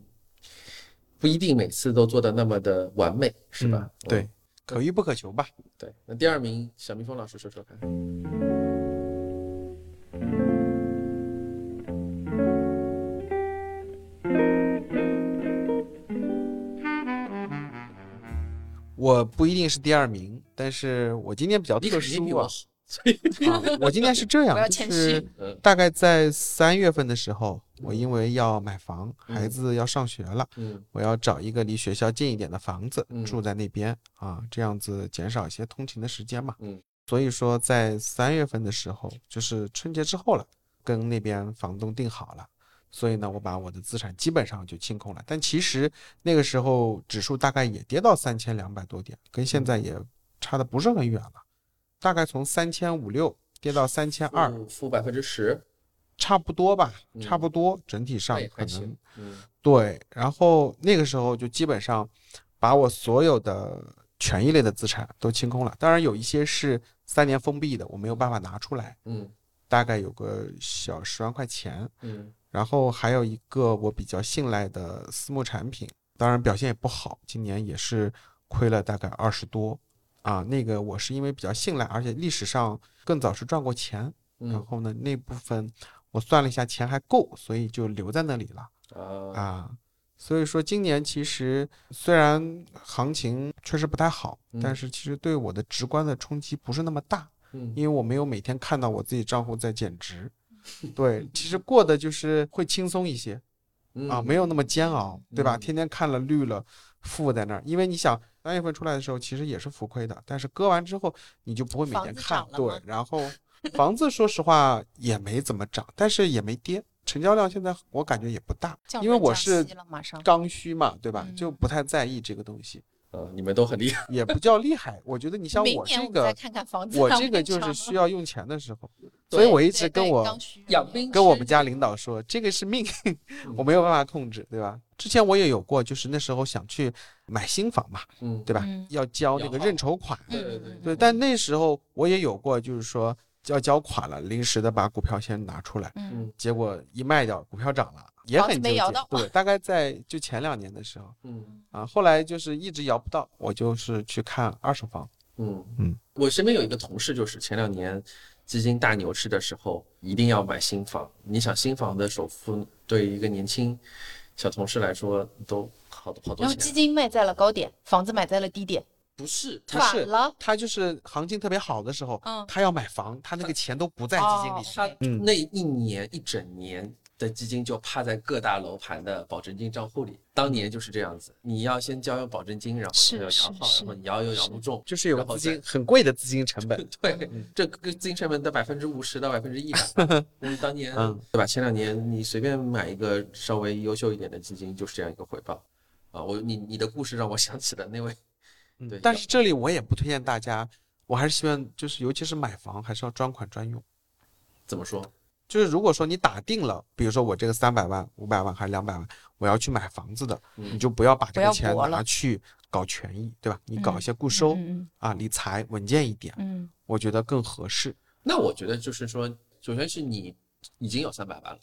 [SPEAKER 4] 不一定每次都做的那么的完美，是吧？
[SPEAKER 2] 嗯对
[SPEAKER 4] 嗯，
[SPEAKER 2] 可遇不可求吧。
[SPEAKER 4] 对。那第二名，小蜜蜂老师说说看。
[SPEAKER 2] 我不一定是第二名，但是我今年比较特殊啊
[SPEAKER 4] 我好，，所以
[SPEAKER 2] 啊我今年是这样，就是大概在三月份的时候，我因为要买房，孩
[SPEAKER 4] 嗯
[SPEAKER 2] 子要上学了。
[SPEAKER 4] 嗯
[SPEAKER 2] 我要找一个离学校近一点的房子
[SPEAKER 4] 嗯
[SPEAKER 2] 住在那边啊，这样子减少一些通勤的时间嘛。
[SPEAKER 4] 嗯，
[SPEAKER 2] 所以说在三月份的时候，就是春节之后了，跟那边房东定好了。所以呢，我把我的资产基本上就清空了。但其实那个时候指数大概也跌到三千两百多点，跟现在也差的不是很远了，大概从三千五六跌到三千二，
[SPEAKER 4] 负负百分之十，
[SPEAKER 2] 差不多吧，
[SPEAKER 4] 嗯
[SPEAKER 2] 差不多，整体上可能
[SPEAKER 4] 也还行。嗯
[SPEAKER 2] 对，然后那个时候就基本上把我所有的权益类的资产都清空了。当然有一些是三年封闭的，我没有办法拿出来，
[SPEAKER 4] 嗯
[SPEAKER 2] 大概有个小十万块钱。
[SPEAKER 4] 嗯
[SPEAKER 2] 然后还有一个我比较信赖的私募产品，当然表现也不好，今年也是亏了大概二十多。啊，那个我是因为比较信赖，而且历史上更早是赚过钱，然
[SPEAKER 4] 嗯
[SPEAKER 2] 后呢那部分我算了一下钱还够，所以就留在那里了。
[SPEAKER 4] 啊
[SPEAKER 2] 啊，所以说今年其实虽然行情确实不太好，但
[SPEAKER 4] 嗯
[SPEAKER 2] 是其实对我的直观的冲击不是那么大，
[SPEAKER 4] 嗯
[SPEAKER 2] 因为我没有每天看到我自己账户在减值。对，其实过得就是会轻松一些啊，
[SPEAKER 4] 嗯
[SPEAKER 2] 没有那么煎熬，对吧？
[SPEAKER 4] 嗯
[SPEAKER 2] 天天看了绿了，负在那儿，因为你想三月份出来的时候其实也是浮亏的，但是割完之后你就不会每天看对，然后房子说实话也没怎么涨，但是也没跌，成交量现在我感觉也不大，因为我是刚需嘛，对吧？就
[SPEAKER 3] 嗯
[SPEAKER 2] 不太在意这个东西，
[SPEAKER 4] 啊，你们都很厉害。
[SPEAKER 2] 也不叫厉害。我觉得你像我这个，
[SPEAKER 3] 看看房子
[SPEAKER 2] 我这个就是需要用钱的时候，所以我一直跟我
[SPEAKER 4] 养兵
[SPEAKER 2] 跟我们家领导说，这个是命，我没有办法控制，对吧？之前我也有过，就是那时候想去买新房嘛，
[SPEAKER 4] 嗯，
[SPEAKER 2] 对吧？
[SPEAKER 3] 嗯
[SPEAKER 2] 要交那个认筹款，
[SPEAKER 4] 对对对
[SPEAKER 2] 对。但那时候我也有过，就是说要交款了，临时的把股票先拿出来，
[SPEAKER 3] 嗯
[SPEAKER 4] 嗯
[SPEAKER 2] 结果一卖掉，股票涨了，也很纠结
[SPEAKER 3] 没摇到。
[SPEAKER 2] 对，大概在就前两年的时候。
[SPEAKER 4] 嗯
[SPEAKER 2] 啊，后来就是一直摇不到，我就是去看二手房。
[SPEAKER 4] 嗯
[SPEAKER 2] 嗯，
[SPEAKER 4] 我身边有一个同事，就是前两年基金大牛市的时候，一定要买新房。你想新房的首付对于一个年轻小同事来说都好多好多钱
[SPEAKER 3] 然后基。金卖在了高点，房子买在了低点，
[SPEAKER 4] 不是，
[SPEAKER 2] 他是
[SPEAKER 3] 了。
[SPEAKER 2] 他就是行情特别好的时候，
[SPEAKER 3] 嗯
[SPEAKER 2] 他要买房，他那个钱都不在基金里
[SPEAKER 3] 哦。
[SPEAKER 4] 他
[SPEAKER 2] 嗯
[SPEAKER 4] 那一年一整年的基金就趴在各大楼盘的保证金账户里。当年就是这样子，你要先交保证金，然后要摇号，
[SPEAKER 3] 是
[SPEAKER 4] 然后你摇又摇不中，
[SPEAKER 2] 就是有资金很贵的资金成本。
[SPEAKER 4] 对，这个资金成本的百分之五十到百分之一百。嗯，当年
[SPEAKER 2] 嗯
[SPEAKER 4] 对吧？前两年你随便买一个稍微优秀一点的基金，就是这样一个回报。啊，我你你的故事让我想起了那位，对
[SPEAKER 2] 但是这里我也不推荐大家，我还是希望就是尤其是买房还是要专款专用。
[SPEAKER 4] 怎么说？
[SPEAKER 2] 就是如果说你打定了，比如说我这个三百万、五百万还是两百万，我要去买房子的，
[SPEAKER 4] 嗯
[SPEAKER 2] 你就不要把这个钱拿去搞权益，对吧？你搞
[SPEAKER 3] 嗯
[SPEAKER 2] 一些固收、
[SPEAKER 3] 嗯
[SPEAKER 2] 啊，理财稳健一点，
[SPEAKER 3] 嗯
[SPEAKER 2] 我觉得更合适。
[SPEAKER 4] 那我觉得就是说，首先是你已经有三百万了，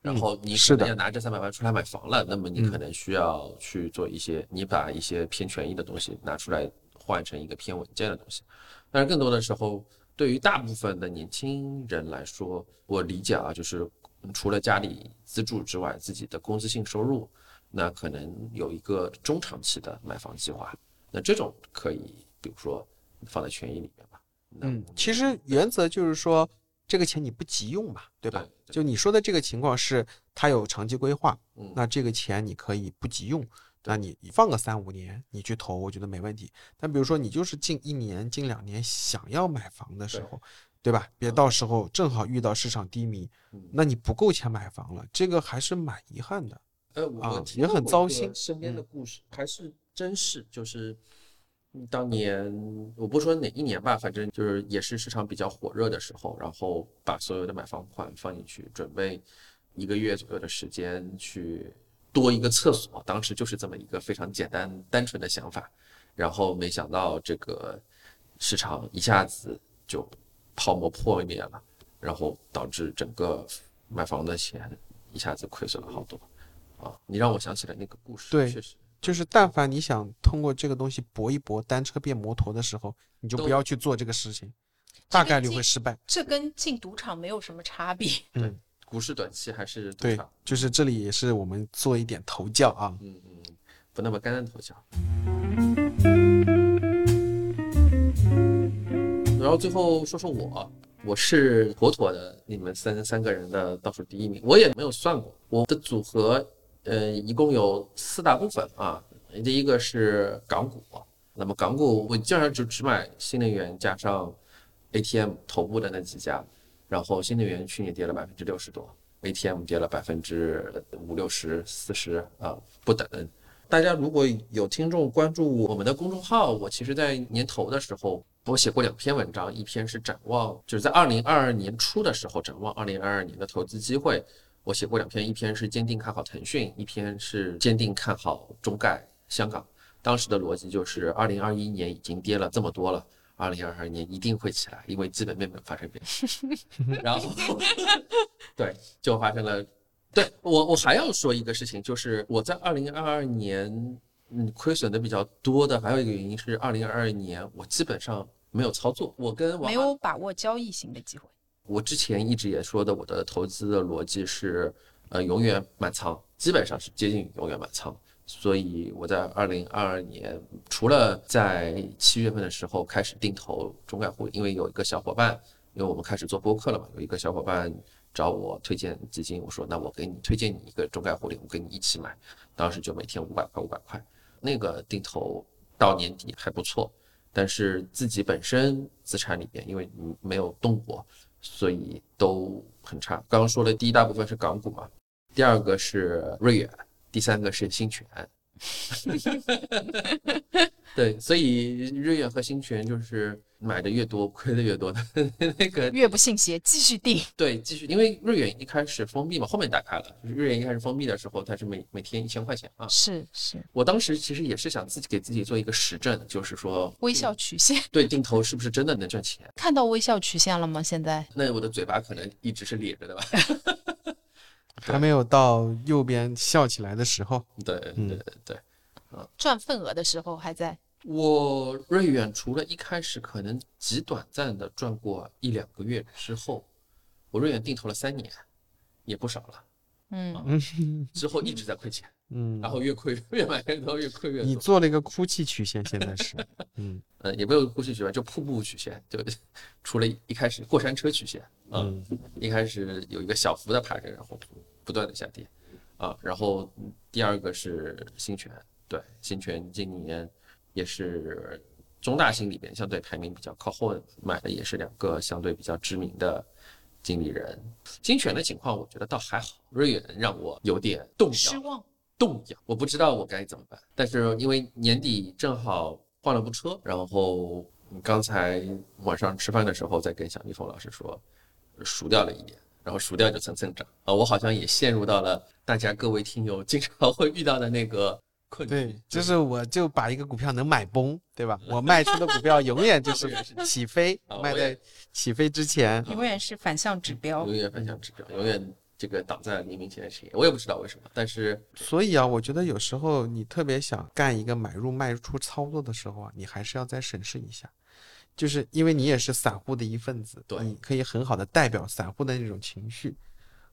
[SPEAKER 4] 然
[SPEAKER 2] 嗯
[SPEAKER 4] 后你可能要拿这三百万出来买房了，那么你
[SPEAKER 2] 嗯
[SPEAKER 4] 可能需要去做一些，你把一些偏权益的东西拿出来换成一个偏稳健的东西。但是更多的时候，对于大部分的年轻人来说，我理解啊，就是嗯除了家里资助之外，自己的工资性收入，那可能有一个中长期的买房计划。那这种可以，比如说放在权益里面吧。那
[SPEAKER 2] 嗯其实原则就是说，这个钱你不急用嘛，对吧？
[SPEAKER 4] 对
[SPEAKER 2] 就你说的这个情况是，他有长期规划，
[SPEAKER 4] 嗯
[SPEAKER 2] 那这个钱你可以不急用，那你你放个三五年你去投，我觉得没问题。但比如说你就是近一年、近两年想要买房的时候，对吧？别到时候正好遇到市场低迷，
[SPEAKER 4] 嗯
[SPEAKER 2] 那你不够钱买房了，这个还是蛮遗憾的。
[SPEAKER 4] 呃，我
[SPEAKER 2] 啊也很糟心
[SPEAKER 4] 身边的
[SPEAKER 2] 嗯
[SPEAKER 4] 故事还是真事，就是嗯当年我不说哪一年吧，反正就是也是市场比较火热的时候，然后把所有的买房款放进去，准备一个月左右的时间去多一个厕所，当时就是这么一个非常简单单纯的想法，然后没想到这个市场一下子就泡沫破灭了，然后导致整个买房的钱一下子亏损了好多。啊，你让我想起了那个故事，
[SPEAKER 2] 对
[SPEAKER 4] 确实，
[SPEAKER 2] 就是但凡你想通过这个东西搏一搏单车变摩托的时候，你就不要去做这个事情，大概率会失败。
[SPEAKER 3] 这跟进赌场没有什么差别。
[SPEAKER 2] 嗯，
[SPEAKER 4] 股市短期还是赌
[SPEAKER 2] 对
[SPEAKER 4] 场，
[SPEAKER 2] 就是这里也是我们做一点投教啊。
[SPEAKER 4] 嗯嗯，不那么干的投教。然后最后说说我，我是妥妥的你们三三个人的倒数第一名，我也没有算过，我的组合呃一共有四大部分啊，第一个是港股，那么港股我基本上就只买新能源加上 ATM 头部的那几家，然后新能源去年跌了百分之六十多，ATM 跌了百分之五六十、四十啊不等。大家如果有听众关注我们的公众号，我其实在年头的时候，我写过两篇文章，一篇是展望，就是在二零二二年初的时候展望二零二二年的投资机会，我写过两篇，一篇是坚定看好腾讯，一篇是坚定看好中概香港。当时的逻辑就是，二零二一年已经跌了这么多了，二零二二年一定会起来，因为基本面没有发生变化。然后，对，就发生了。对我，我还要说一个事情，就是我在二零二二年，嗯，亏损的比较多的，还有一个原因是二零二二年我基本上没有操作，我跟王
[SPEAKER 3] 没有把握交易型的机会。
[SPEAKER 4] 我之前一直也说的，我的投资的逻辑是，呃，永远满仓，基本上是接近永远满仓。所以我在二零二二年，除了在七月份的时候开始定投中概股，因为有一个小伙伴，因为我们开始做播客了嘛，有一个小伙伴找我推荐基金，我说那我给你推荐你一个中概互联，我跟你一起买，当时就每天五百块五百块，那个定投到年底还不错，但是自己本身资产里边因为你没有动过，所以都很差。刚刚说的第一大部分是港股嘛，第二个是瑞远，第三个是新泉。对，所以瑞远和新泉就是买的越多，亏的越多的 那个。
[SPEAKER 3] 越不信邪，继续定。
[SPEAKER 4] 对，继续，因为瑞远一开始封闭嘛，后面打开了。就是瑞远一开始封闭的时候，它是每每天一千块钱啊。
[SPEAKER 3] 是是，
[SPEAKER 4] 我当时其实也是想自己给自己做一个实证，就是说
[SPEAKER 3] 微笑曲线，
[SPEAKER 4] 对定投是不是真的能赚钱？
[SPEAKER 3] 看到微笑曲线了吗？现在
[SPEAKER 4] 那我的嘴巴可能一直是咧着的吧？
[SPEAKER 2] 还没有到右边笑起来的时候。
[SPEAKER 4] 对
[SPEAKER 2] 对
[SPEAKER 4] 对对对，
[SPEAKER 3] 赚份额的时候还在。
[SPEAKER 4] 我瑞远除了一开始可能极短暂的赚过一两个月之后，我瑞远定投了三年，也不少了。
[SPEAKER 3] 嗯，
[SPEAKER 2] 嗯。
[SPEAKER 4] 之后一直在亏钱，
[SPEAKER 2] 嗯。
[SPEAKER 4] 然后越亏越买越多，越亏越多。你。
[SPEAKER 2] 做了一个哭泣曲线，现在是，嗯。
[SPEAKER 4] 呃，也没有哭泣曲线，就瀑布曲线，就除了一开始过山车曲线啊，
[SPEAKER 2] 嗯。
[SPEAKER 4] 一开始有一个小幅的爬升，然后不断的下跌啊，然后嗯第二个是新泉，对，新泉今年也是中大型里边相对排名比较靠后的，买的也是两个相对比较知名的经理人。新泉的情况我觉得倒还好，瑞远让我有点动摇，
[SPEAKER 3] 失望。
[SPEAKER 4] 动摇，我不知道我该怎么办。但是因为年底正好换了部车，然后刚才晚上吃饭的时候在跟小蜜蜂老师说，熟掉了一点，然后熟掉就蹭蹭涨啊，我好像也陷入到了大家各位听友经常会遇到的那个困局。
[SPEAKER 2] 对，就是我就把一个股票能买崩，对吧？我卖出的股票永远就是 起飞
[SPEAKER 4] 啊，
[SPEAKER 2] 卖在起飞之前。
[SPEAKER 3] 永远是反向指标
[SPEAKER 4] 永。远反向指标，永远这个挡在黎明前的视野。我也不知道为什么，但是
[SPEAKER 2] 所以啊，我觉得有时候你特别想干一个买入卖出操作的时候啊，你还是要再审视一下，就是因为你也是散户的一份子，
[SPEAKER 4] 对
[SPEAKER 2] 你可以很好的代表散户的那种情绪，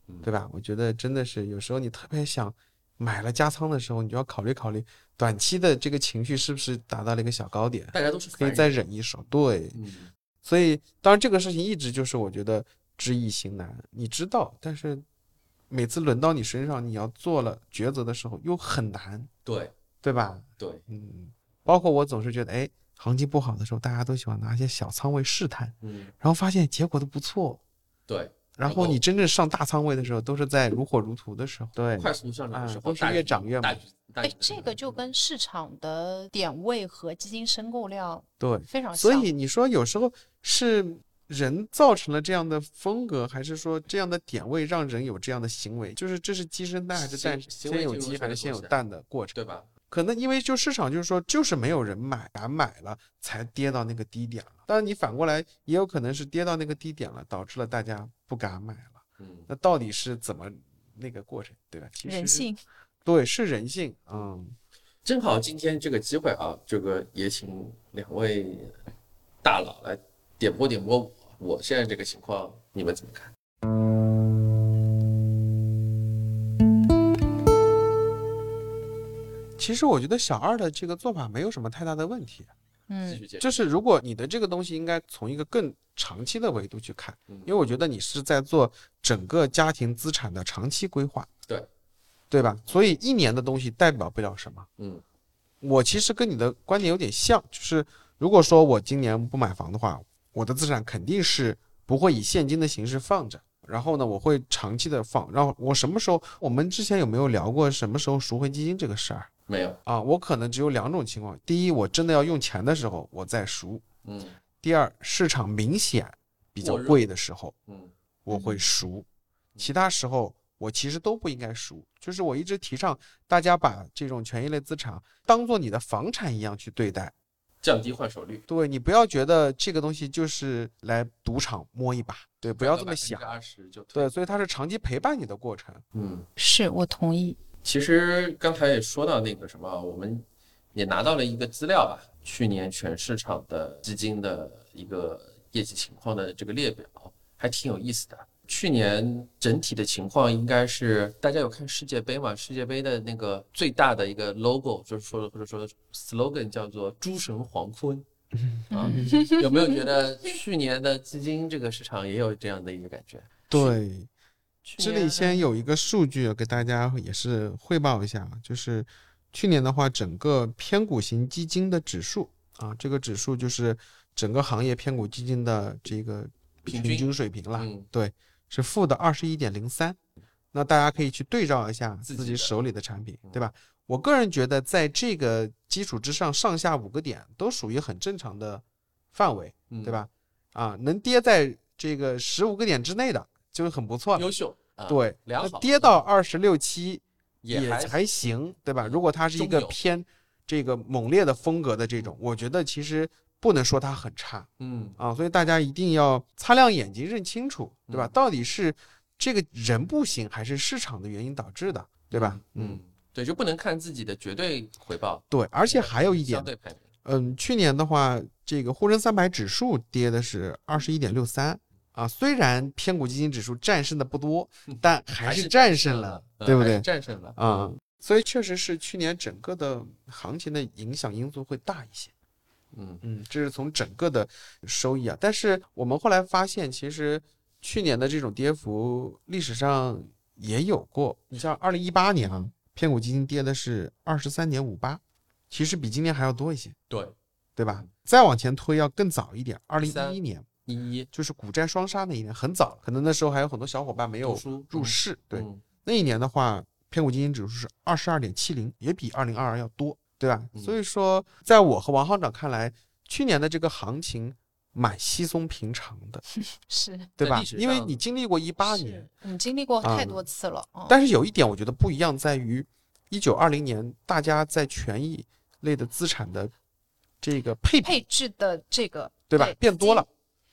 [SPEAKER 4] 嗯
[SPEAKER 2] 对吧？我觉得真的是有时候你特别想买了加仓的时候，你就要考虑考虑短期的这个情绪是不是达到了一个小高点，
[SPEAKER 4] 大家都是
[SPEAKER 2] 可以再忍一手。对，
[SPEAKER 4] 嗯，
[SPEAKER 2] 所以当然这个事情一直就是我觉得知易行难，你知道，但是每次轮到你身上，你要做了抉择的时候又很难，
[SPEAKER 4] 对
[SPEAKER 2] 对吧？
[SPEAKER 4] 对，
[SPEAKER 2] 嗯，包括我总是觉得，哎，行情不好的时候，大家都喜欢拿一些小仓位试探，
[SPEAKER 4] 嗯
[SPEAKER 2] 然后发现结果都不错，
[SPEAKER 4] 对，然后
[SPEAKER 2] 你真正上大仓位的时候，都是在如火如荼的时候，对，
[SPEAKER 4] 快速上涨的时
[SPEAKER 2] 啊
[SPEAKER 4] 候，
[SPEAKER 2] 都是越涨越
[SPEAKER 4] 大
[SPEAKER 2] 猛
[SPEAKER 3] 哎这个就跟市场的点位和基金申购量
[SPEAKER 2] 对，
[SPEAKER 3] 非常像。
[SPEAKER 2] 所以你说有时候是人造成了这样的风格，还是说这样的点位让人有这样的行为？就是这是鸡生蛋还是蛋先有鸡还是先有蛋的过程？
[SPEAKER 4] 对吧？
[SPEAKER 2] 可能因为就市场就是说，就是没有人买，敢买了才跌到那个低点了。当然你反过来也有可能是跌到那个低点了，导致了大家不敢买了。
[SPEAKER 4] 嗯，
[SPEAKER 2] 那到底是怎么那个过程，对吧？其实
[SPEAKER 3] 人性，
[SPEAKER 2] 对是人性，嗯，
[SPEAKER 4] 正好今天这个机会啊，这个也请两位大佬来点拨点拨我，我现在这个情况你们怎么看？
[SPEAKER 2] 其实我觉得小二的这个做法没有什么太大的问题。
[SPEAKER 4] 继
[SPEAKER 3] 嗯
[SPEAKER 4] 续解释。
[SPEAKER 2] 就是如果你的这个东西应该从一个更长期的维度去看，
[SPEAKER 4] 嗯
[SPEAKER 2] 因为我觉得你是在做整个家庭资产的长期规划，
[SPEAKER 4] 对
[SPEAKER 2] 对吧？所以一年的东西代表不了什么。
[SPEAKER 4] 嗯
[SPEAKER 2] 我其实跟你的观点有点像，就是如果说我今年不买房的话，我的资产肯定是不会以现金的形式放着，然后呢，我会长期的放。然后我什么时候？我们之前有没有聊过什么时候赎回基金这个事儿
[SPEAKER 4] 没有。
[SPEAKER 2] 啊？我可能只有两种情况：第一，我真的要用钱的时候，我再赎；
[SPEAKER 4] 嗯
[SPEAKER 2] 第二，市场明显比较贵的时候，
[SPEAKER 4] 嗯
[SPEAKER 2] 我会赎，其他时候我其实都不应该赎。就是我一直提倡大家把这种权益类资产当做你的房产一样去对待。
[SPEAKER 4] 降低换手率，
[SPEAKER 2] 对你不要觉得这个东西就是来赌场摸一把，对，不要这么想。对，。所以它是长期陪伴你的过程。
[SPEAKER 4] 嗯，
[SPEAKER 3] 是我同意。
[SPEAKER 4] 其实刚才也说到那个什么，我们也拿到了一个资料吧，去年全市场的基金的一个业绩情况的这个列表，还挺有意思的。去年整体的情况应该是，大家有看世界杯嘛？世界杯的那个最大的一个 logo，就是说或者说 slogan 叫做“诸神黄昏 ”。啊，有没有觉得去年的基金这个市场也有这样的一个感觉？
[SPEAKER 2] 对，这里先有一个数据给大家也是汇报一下，啊就是去年的话，整个偏股型基金的指数啊，这个指数就是整个行业偏股基金的这个
[SPEAKER 4] 平均
[SPEAKER 2] 水平了。
[SPEAKER 4] 嗯
[SPEAKER 2] 对，是负的二十一点零三。那大家可以去对照一下
[SPEAKER 4] 自己
[SPEAKER 2] 手里的产品，
[SPEAKER 4] 嗯
[SPEAKER 2] 对吧？我个人觉得，在这个基础之上，上下五个点都属于很正常的范围，
[SPEAKER 4] 嗯
[SPEAKER 2] 对吧？啊，能跌在这个十五个点之内的，就是很不错了。
[SPEAKER 4] 优秀，啊
[SPEAKER 2] 对，
[SPEAKER 4] 良好
[SPEAKER 2] 那跌到二十六七也
[SPEAKER 4] 也还
[SPEAKER 2] 还行，对吧？如果它是一个偏这个猛烈的风格的这种，我觉得其实不能说它很差
[SPEAKER 4] 嗯
[SPEAKER 2] 啊，所以大家一定要擦亮眼睛认清楚，对吧？
[SPEAKER 4] 嗯
[SPEAKER 2] 到底是这个人不行，还是市场的原因导致的，对吧？
[SPEAKER 4] 嗯，对，就不能看自己的绝对回报，
[SPEAKER 2] 对，而且还有一点
[SPEAKER 4] 相，对排名，
[SPEAKER 2] 嗯，去年的话，这个沪深三百指数跌的是二十一点六三啊，虽然偏股基金指数战胜的不多，但还是战胜了，
[SPEAKER 4] 嗯
[SPEAKER 2] 对不对？
[SPEAKER 4] 战胜了
[SPEAKER 2] 啊、所以确实是去年整个的行情的影响因素会大一些。
[SPEAKER 4] 嗯
[SPEAKER 2] 嗯，这是从整个的收益啊。但是我们后来发现，其实去年的这种跌幅历史上也有过。你像二零一八年啊，偏股基金跌的是二十三点五八，其实比今年还要多一些，
[SPEAKER 4] 对，
[SPEAKER 2] 对吧？再往前推要更早一点，二零一一年
[SPEAKER 4] 一一
[SPEAKER 2] 就是股债双杀那一年，很早了，可能那时候还有很多小伙伴没有入市。对，
[SPEAKER 4] 嗯
[SPEAKER 2] 那一年的话，偏股基金指数是二十二点七零，也比二零二二要多，对吧？
[SPEAKER 4] 嗯
[SPEAKER 2] 所以说，在我和王行长看来，去年的这个行情蛮稀松平常的，
[SPEAKER 3] 是
[SPEAKER 2] 对吧因为你经历过一八年，
[SPEAKER 3] 你经历过太
[SPEAKER 2] 嗯
[SPEAKER 3] 多次了。嗯
[SPEAKER 2] 但是有一点我觉得不一样，在于一九二零年大家在权益类的资产的这个配，
[SPEAKER 3] 配置的这个
[SPEAKER 2] 对吧？变多了，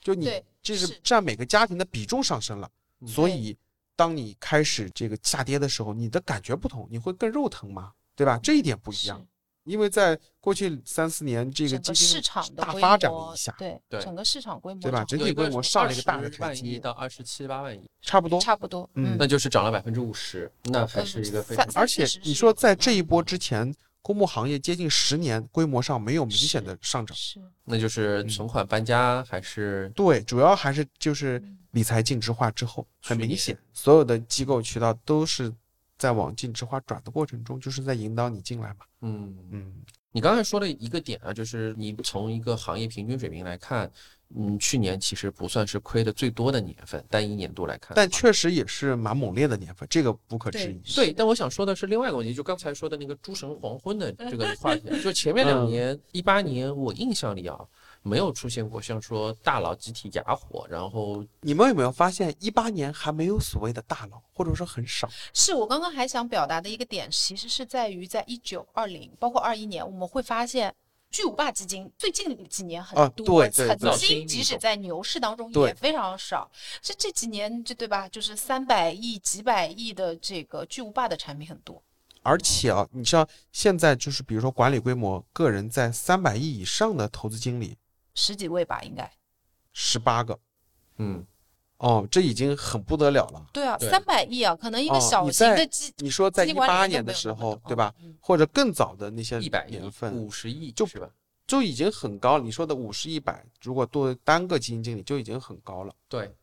[SPEAKER 2] 就你
[SPEAKER 3] 对
[SPEAKER 2] 这是
[SPEAKER 3] 是。
[SPEAKER 2] 占每个家庭的比重上升了，所以当你开始这个下跌的时候，你的感觉不同，你会更肉疼吗，对吧？这一点不一样，因为在过去三四年，这个基金
[SPEAKER 3] 市场
[SPEAKER 2] 大发展了一下，
[SPEAKER 3] 对
[SPEAKER 4] 对
[SPEAKER 3] 整个市场规模
[SPEAKER 2] 对吧？整体规模上了一个大的台阶
[SPEAKER 4] 到二十七八万亿，
[SPEAKER 2] 差不多。
[SPEAKER 3] 差不多，
[SPEAKER 2] 嗯。
[SPEAKER 4] 那就是涨了百分之五十，那还是一个非常
[SPEAKER 2] 而且你说在这一波之前，公募行业接近十年规模上没有明显的上涨，
[SPEAKER 3] 是
[SPEAKER 4] 那就是存款搬家还是
[SPEAKER 2] 对，主要还是就是
[SPEAKER 3] 嗯
[SPEAKER 2] 理财净值化之后，很明显，所有的机构渠道都是在往净值化转的过程中，就是在引导你进来嘛。
[SPEAKER 4] 嗯
[SPEAKER 2] 嗯，
[SPEAKER 4] 你刚才说的一个点啊，就是你从一个行业平均水平来看，嗯，去年其实不算是亏的最多的年份，单一年度来看。
[SPEAKER 2] 但确实也是蛮猛烈的年份，这个不可置疑。
[SPEAKER 4] 对，但我想说的是另外一个问题，就刚才说的那个诸神黄昏的这个话题啊，就前面两
[SPEAKER 2] 嗯
[SPEAKER 4] 年，一八年我印象里啊，没有出现过像说大佬集体哑火，然后
[SPEAKER 2] 你们有没有发现，一八年还没有所谓的大佬，或者说很少？
[SPEAKER 3] 是我刚刚还想表达的一个点，其实是在于在一九二零，包括二一年，我们会发现。巨无霸基金最近几年很
[SPEAKER 2] 啊
[SPEAKER 3] 多，
[SPEAKER 2] 对对
[SPEAKER 3] 曾经即使在牛市当中也非常少。这这几年，这对吧？就是三百亿、几百亿的这个巨无霸的产品很多。
[SPEAKER 2] 而且啊，你像现在就是比如说管理规模，个人在三百亿以上的投资经理
[SPEAKER 3] 十几位吧，应该。
[SPEAKER 2] 十八个，
[SPEAKER 4] 嗯，
[SPEAKER 2] 哦，这已经很不得了了。
[SPEAKER 3] 对啊，三百亿啊，可能一个
[SPEAKER 2] 哦
[SPEAKER 3] 小型的基，
[SPEAKER 2] 你说在一八年的时候对吧？
[SPEAKER 3] 嗯
[SPEAKER 2] 或者更早的那些
[SPEAKER 4] 一百
[SPEAKER 2] 年、份，
[SPEAKER 4] 五十亿
[SPEAKER 2] 就是
[SPEAKER 4] 吧？
[SPEAKER 2] 就已经很高。你说的五十、一百，如果多单个基金经理就已经很高了。
[SPEAKER 4] 对，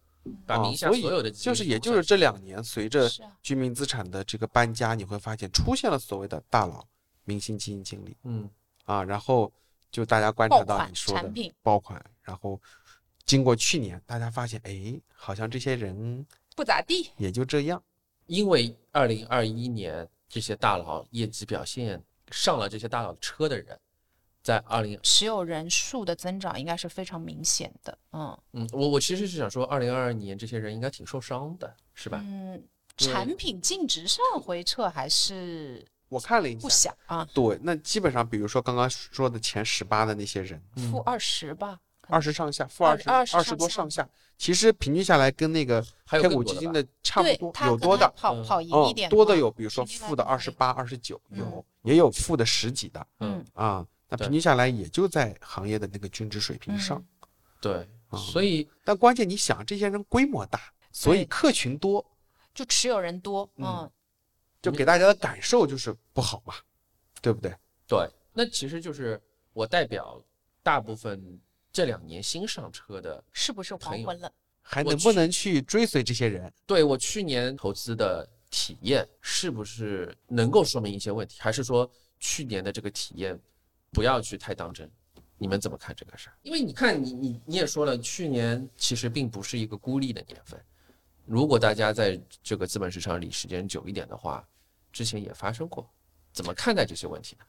[SPEAKER 4] 把
[SPEAKER 2] 啊
[SPEAKER 4] 名下
[SPEAKER 2] 所以
[SPEAKER 4] 所有的基金
[SPEAKER 2] 就是也就是这两年，随着居民资产的这个搬家，你会发现出现了所谓的大佬、明星基金经理
[SPEAKER 4] 嗯，
[SPEAKER 2] 啊，然后就大家观察到你说的
[SPEAKER 3] 产品
[SPEAKER 2] 爆款，然后经过去年，大家发现，哎，好像这些人
[SPEAKER 3] 不咋地。
[SPEAKER 2] 也就这样。
[SPEAKER 4] 因为二零二一年这些大佬业绩表现上了这些大佬车的人，在二零
[SPEAKER 3] 持有人数的增长应该是非常明显的，嗯
[SPEAKER 4] 嗯，我我其实是想说，二零二二年这些人应该挺受伤的，是吧？
[SPEAKER 3] 嗯，产品净值上回撤还是
[SPEAKER 2] 我看了一下
[SPEAKER 3] 不
[SPEAKER 2] 下，
[SPEAKER 3] 小啊，
[SPEAKER 2] 对，那基本上，比如说刚刚说的前十八的那些人，
[SPEAKER 3] 负二十吧，
[SPEAKER 2] 二十上下，负
[SPEAKER 3] 二
[SPEAKER 2] 二十，二十多上下，其实平均下来跟那个
[SPEAKER 4] 还有
[SPEAKER 2] 偏股基金的差不多，有多的，
[SPEAKER 4] 嗯
[SPEAKER 3] 跑跑赢一
[SPEAKER 2] 嗯
[SPEAKER 3] 点，嗯
[SPEAKER 2] 多的有，比如说负的二十八、二十九，有
[SPEAKER 3] 嗯
[SPEAKER 2] 也有负的十几的
[SPEAKER 3] 嗯
[SPEAKER 2] 啊。那平均下来也就在行业的那个均值水平上。
[SPEAKER 4] 对，
[SPEAKER 2] 啊
[SPEAKER 4] 所以
[SPEAKER 2] 但关键你想，这些人规模大，所以客群多，
[SPEAKER 3] 就持有人多，
[SPEAKER 2] 嗯
[SPEAKER 3] 嗯，
[SPEAKER 2] 就给大家的感受就是不好嘛，对不对？
[SPEAKER 4] 对，那其实就是我代表大部分这两年新上车的，
[SPEAKER 3] 是不是黄
[SPEAKER 4] 朋友
[SPEAKER 3] 昏了？
[SPEAKER 2] 还能不能去追随这些人？
[SPEAKER 4] 对我去年投资的体验是不是能够说明一些问题，还是说去年的这个体验不要去太当真？你们怎么看这个事儿？因为你看，你你你也说了，去年其实并不是一个孤立的年份。如果大家在这个资本市场里时间久一点的话，之前也发生过。怎么看待这些问题呢？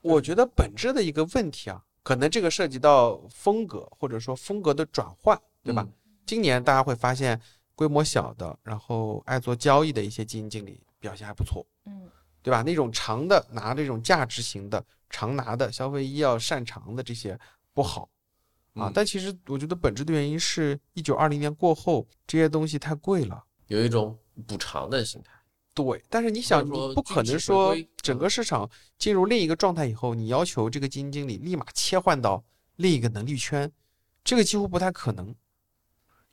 [SPEAKER 2] 我觉得本质的一个问题啊，可能这个涉及到风格或者说风格的转换，对吧？
[SPEAKER 4] 嗯
[SPEAKER 2] 今年大家会发现规模小的，然后爱做交易的一些基金经理表现还不错，
[SPEAKER 3] 嗯，
[SPEAKER 2] 对吧？那种长的拿这种价值型的长拿的消费医药擅长的这些不好啊
[SPEAKER 4] 嗯。
[SPEAKER 2] 但其实我觉得本质的原因是一九二零年过后这些东西太贵了。
[SPEAKER 4] 有一种补偿的心态。
[SPEAKER 2] 对，但是你想，你不可能说整
[SPEAKER 4] 嗯
[SPEAKER 2] 个市场进入另一个状态以后，你要求这个基金经理立马切换到另一个能力圈，这个几乎不太可能。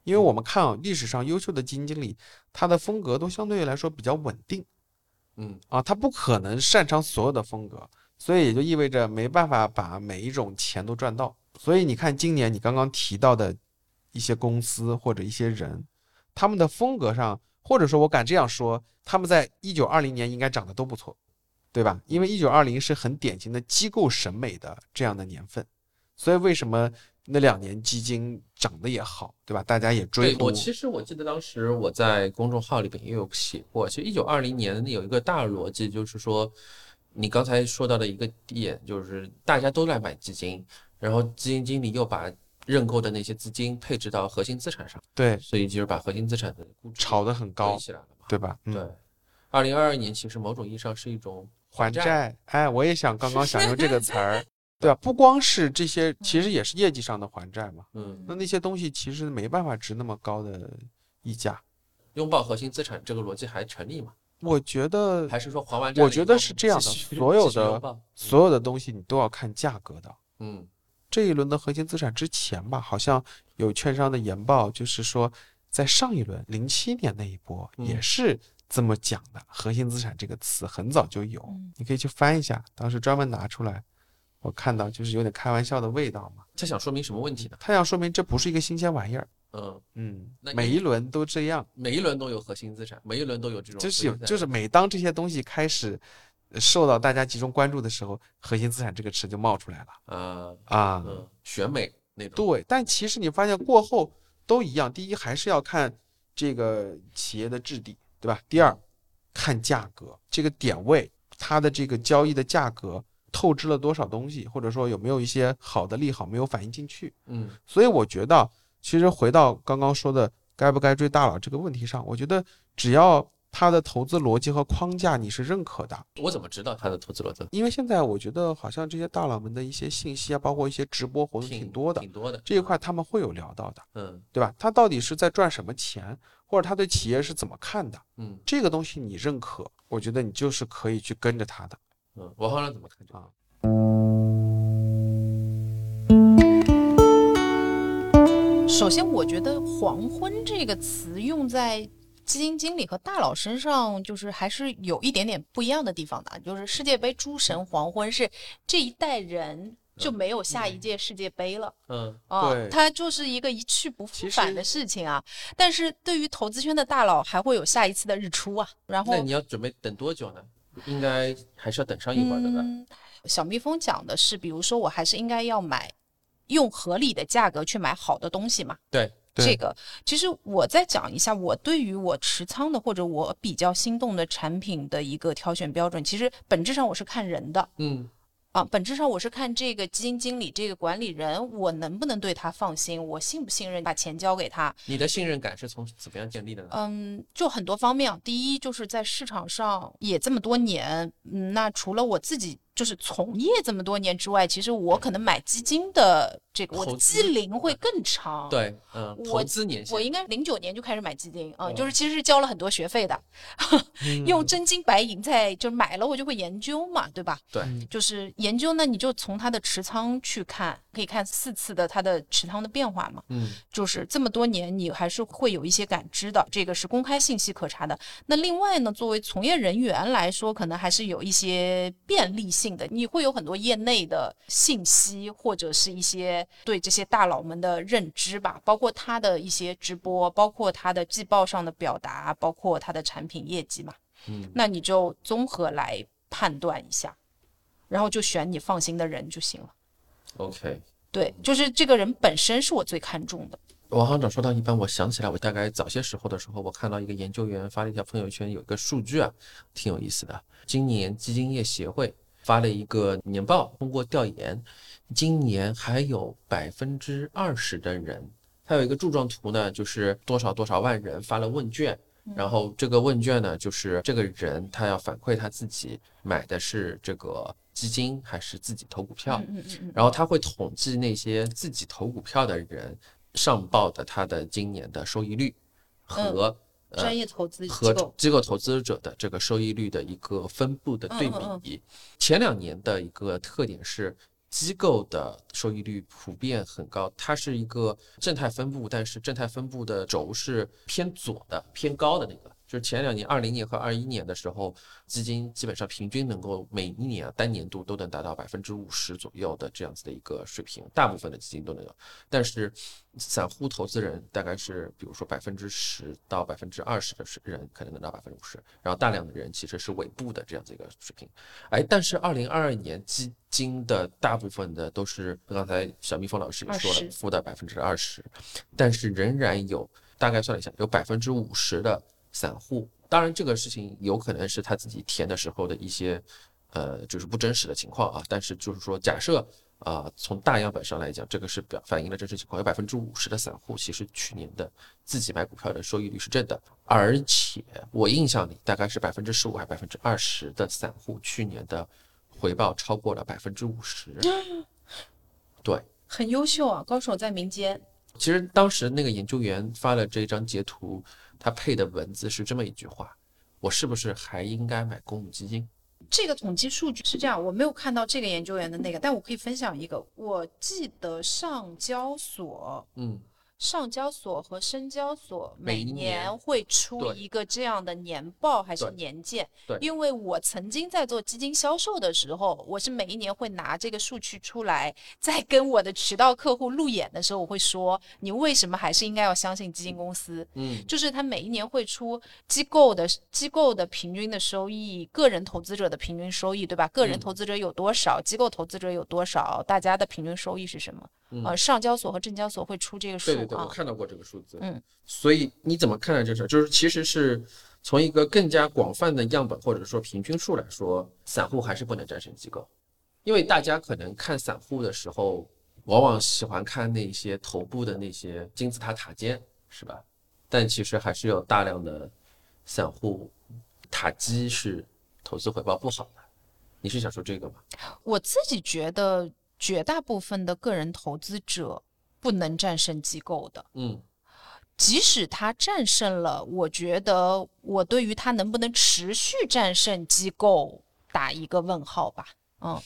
[SPEAKER 2] 因为我们看啊，历史上优秀的基金经理，他的风格都相对来说比较稳定
[SPEAKER 4] 嗯
[SPEAKER 2] 啊，他不可能擅长所有的风格，所以也就意味着没办法把每一种钱都赚到。所以你看，今年你刚刚提到的一些公司或者一些人，他们的风格上，或者说我敢这样说，他们在一九二零年应该涨得都不错，对吧？因为一九二零是很典型的机构审美的这样的年份，所以为什么那两年基金涨得也好，对吧？大家也追
[SPEAKER 4] 我。其实我记得当时我在公众号里边也有写过，其实一九二零年有一个大逻辑，就是说你刚才说到的一个点，就是大家都在买基金，然后基金经理又把认购的那些资金配置到核心资产上，
[SPEAKER 2] 对，
[SPEAKER 4] 所以就是把核心资产的估值
[SPEAKER 2] 炒得很高，
[SPEAKER 4] 起来了嘛。
[SPEAKER 2] 对吧？嗯，
[SPEAKER 4] 对，二零二二年其实某种意义上是一种债
[SPEAKER 2] 还债，哎，我也想刚刚想用这个词儿，对吧？不光是这些，其实也是业绩上的还债嘛。
[SPEAKER 4] 嗯，
[SPEAKER 2] 那那些东西其实没办法值那么高的溢价。
[SPEAKER 4] 拥抱核心资产这个逻辑还成立吗？
[SPEAKER 2] 我觉得
[SPEAKER 4] 还是说还完债
[SPEAKER 2] 我觉得是这样的所有的所有的东西你都要看价格的。
[SPEAKER 4] 嗯
[SPEAKER 2] 这一轮的核心资产之前吧，好像有券商的研报，就是说在上一轮零七年那一波
[SPEAKER 4] 嗯
[SPEAKER 2] 也是这么讲的。核心资产这个词很早就有
[SPEAKER 3] 嗯，
[SPEAKER 2] 你可以去翻一下，当时专门拿出来，我看到就是有点开玩笑的味道嘛。
[SPEAKER 4] 他想说明什么问题呢？
[SPEAKER 2] 他想说明这不是一个新鲜玩意儿，
[SPEAKER 4] 嗯，
[SPEAKER 2] 嗯
[SPEAKER 4] 那，
[SPEAKER 2] 每一轮都这样。
[SPEAKER 4] 每一轮都有核心资产，每一轮都有这种
[SPEAKER 2] 就是就是每当这些东西开始呃受到大家集中关注的时候，核心资产这个词就冒出来了
[SPEAKER 4] 啊
[SPEAKER 2] 啊。
[SPEAKER 4] 嗯选美那种
[SPEAKER 2] 对，但其实你发现过后都一样，第一还是要看这个企业的质地，对吧？第二，看价格，这个点位，它的这个交易的价格透支了多少东西，或者说有没有一些好的利好没有反映进去。
[SPEAKER 4] 嗯
[SPEAKER 2] 所以我觉得，其实回到刚刚说的该不该追大佬这个问题上，我觉得只要他的投资逻辑和框架你是认可的，
[SPEAKER 4] 我怎么知道他的投资逻辑？
[SPEAKER 2] 因为现在我觉得好像这些大佬们的一些信息啊，包括一些直播活动挺多的
[SPEAKER 4] 挺，多的
[SPEAKER 2] 这一块他们会有聊到的，
[SPEAKER 4] 嗯
[SPEAKER 2] 对吧？他到底是在赚什么钱，或者他对企业是怎么看的，
[SPEAKER 4] 嗯
[SPEAKER 2] 这个东西你认可，我觉得你就是可以去跟着他的。
[SPEAKER 4] 嗯，王行长怎么看这个？
[SPEAKER 2] 啊
[SPEAKER 3] 首先，我觉得“黄昏”这个词用在基金经理和大佬身上，就是还是有一点点不一样的地方的。就是世界杯诸神黄昏是这一代人就没有下一届世界杯了。
[SPEAKER 4] 嗯
[SPEAKER 3] 啊
[SPEAKER 2] 对，
[SPEAKER 3] 它就是一个一去不复返的事情啊。但是对于投资圈的大佬，还会有下一次的日出啊。然后
[SPEAKER 4] 那，你要准备等多久呢？应该还是要等上一会儿，的吧？
[SPEAKER 3] 嗯，小蜜蜂讲的是，比如说我还是应该要买，用合理的价格去买好的东西嘛。
[SPEAKER 4] 对
[SPEAKER 3] 这个其实我再讲一下，我对于我持仓的或者我比较心动的产品的一个挑选标准，其实本质上我是看人的。
[SPEAKER 4] 嗯
[SPEAKER 3] 啊，本质上我是看这个基金经理、这个管理人，我能不能对他放心，我信不信任把钱交给他。
[SPEAKER 4] 你的信任感是从怎么样建立的呢？
[SPEAKER 3] 嗯，就很多方面啊。第一，就是在市场上也这么多年，嗯，那除了我自己就是从业这么多年之外，其实我可能买基金的这个我的
[SPEAKER 4] 投资
[SPEAKER 3] 龄会更长。，
[SPEAKER 4] 对，嗯，
[SPEAKER 3] 我
[SPEAKER 4] 投资年限
[SPEAKER 3] 我应该零九年就开始买基金啊、
[SPEAKER 4] 哦
[SPEAKER 3] 就是其实是交了很多学费的，
[SPEAKER 2] 嗯
[SPEAKER 3] 用真金白银在就是买了我就会研究嘛，对吧？
[SPEAKER 4] 对
[SPEAKER 2] 嗯
[SPEAKER 3] 就是研究那，你就从它的持仓去看，可以看四次的它的持仓的变化嘛。
[SPEAKER 4] 嗯
[SPEAKER 3] 就是这么多年，你还是会有一些感知的，这个是公开信息可查的。那另外呢，作为从业人员来说，可能还是有一些便利性的，你会有很多业内的信息，或者是一些对这些大佬们的认知吧，包括他的一些直播，包括他的季报上的表达，包括他的产品业绩嘛。
[SPEAKER 4] 嗯
[SPEAKER 3] 那你就综合来判断一下，然后就选你放心的人就行了。
[SPEAKER 4] ，OK。
[SPEAKER 3] 对，就是这个人本身是我最看重的。
[SPEAKER 4] 王行长说到一半，我想起来，我大概早些时候的时候，我看到一个研究员发了一条朋友圈，有一个数据啊，挺有意思的。今年基金业协会发了一个年报，通过调研，今年还有百分之二十的人，它有一个柱状图呢，就是多少多少万人发了问卷，然后这个问卷呢，就是这个人他要反馈他自己买的是这个基金还是自己投股票。然后他会统计那些自己投股票的人上报的他的今年的收益率和呃
[SPEAKER 3] 专业投资
[SPEAKER 4] 和，机构投资者的这个收益率的一个分布的对比。前两年的一个特点是。机构的收益率普遍很高，它是一个正态分布，但是正态分布的轴是偏左的、偏高的那个。就是前两年，二零年和二一年的时候，基金基本上平均能够每一年啊单年度都能达到百分之五十左右的这样子的一个水平，大部分的基金都能有。但是散户投资人大概是，比如说百分之十到百分之二十的人可能能到百分之五十，然后大量的人其实是尾部的这样子一个水平。哎，但是二零二二年基金的大部分的都是刚才小蜜蜂老师也说了，负的百分之二十，但是仍然有大概算了一下，有百分之五十的散户。当然，这个事情有可能是他自己填的时候的一些呃，就是不真实的情况啊。但是就是说，假设啊、从大样本上来讲，这个是表反映了真实情况，有百分之五十的散户其实去年的自己买股票的收益率是正的，而且我印象里大概是百分之十五还百分之二十的散户去年的回报超过了百分之五十。对，
[SPEAKER 3] 很优秀啊，高手在民间。
[SPEAKER 4] 其实当时那个研究员发了这张截图，他配的文字是这么一句话：我是不是还应该买公募基金？
[SPEAKER 3] 这个统计数据是这样，我没有看到这个研究员的那个，但我可以分享一个。我记得上交所、
[SPEAKER 4] 嗯，
[SPEAKER 3] 上交所和深交所
[SPEAKER 4] 每
[SPEAKER 3] 年
[SPEAKER 4] 年
[SPEAKER 3] 会出一个这样的年报还是年鉴
[SPEAKER 4] 对。
[SPEAKER 3] 因为我曾经在做基金销售的时候，我是每一年会拿这个数据出来，在跟我的渠道客户路演的时候，我会说，你为什么还是应该要相信基金公司？
[SPEAKER 4] 嗯，
[SPEAKER 3] 就是它每一年会出机构的机构的平均的收益，个人投资者的平均收益，对吧？个人
[SPEAKER 4] 嗯
[SPEAKER 3] 投资者有多少，机构投资者有多少，大家的平均收益是什么？
[SPEAKER 4] 嗯
[SPEAKER 3] 呃，上交所和证交所会出这个数
[SPEAKER 4] 我
[SPEAKER 3] 啊。
[SPEAKER 4] 看到过这个数字。
[SPEAKER 3] 嗯，
[SPEAKER 4] 所以你怎么看待这事儿？就是其实是从一个更加广泛的样本或者说平均数来说，散户还是不能战胜机构，因为大家可能看散户的时候，往往喜欢看那些头部的那些金字塔塔尖，是吧？但其实还是有大量的散户塔基是投资回报不好的。你是想说这个吗？
[SPEAKER 3] 我自己觉得绝大部分的个人投资者不能战胜机构的，
[SPEAKER 4] 嗯
[SPEAKER 3] 即使他战胜了，我觉得我对于他能不能持续战胜机构打一个问号吧。嗯，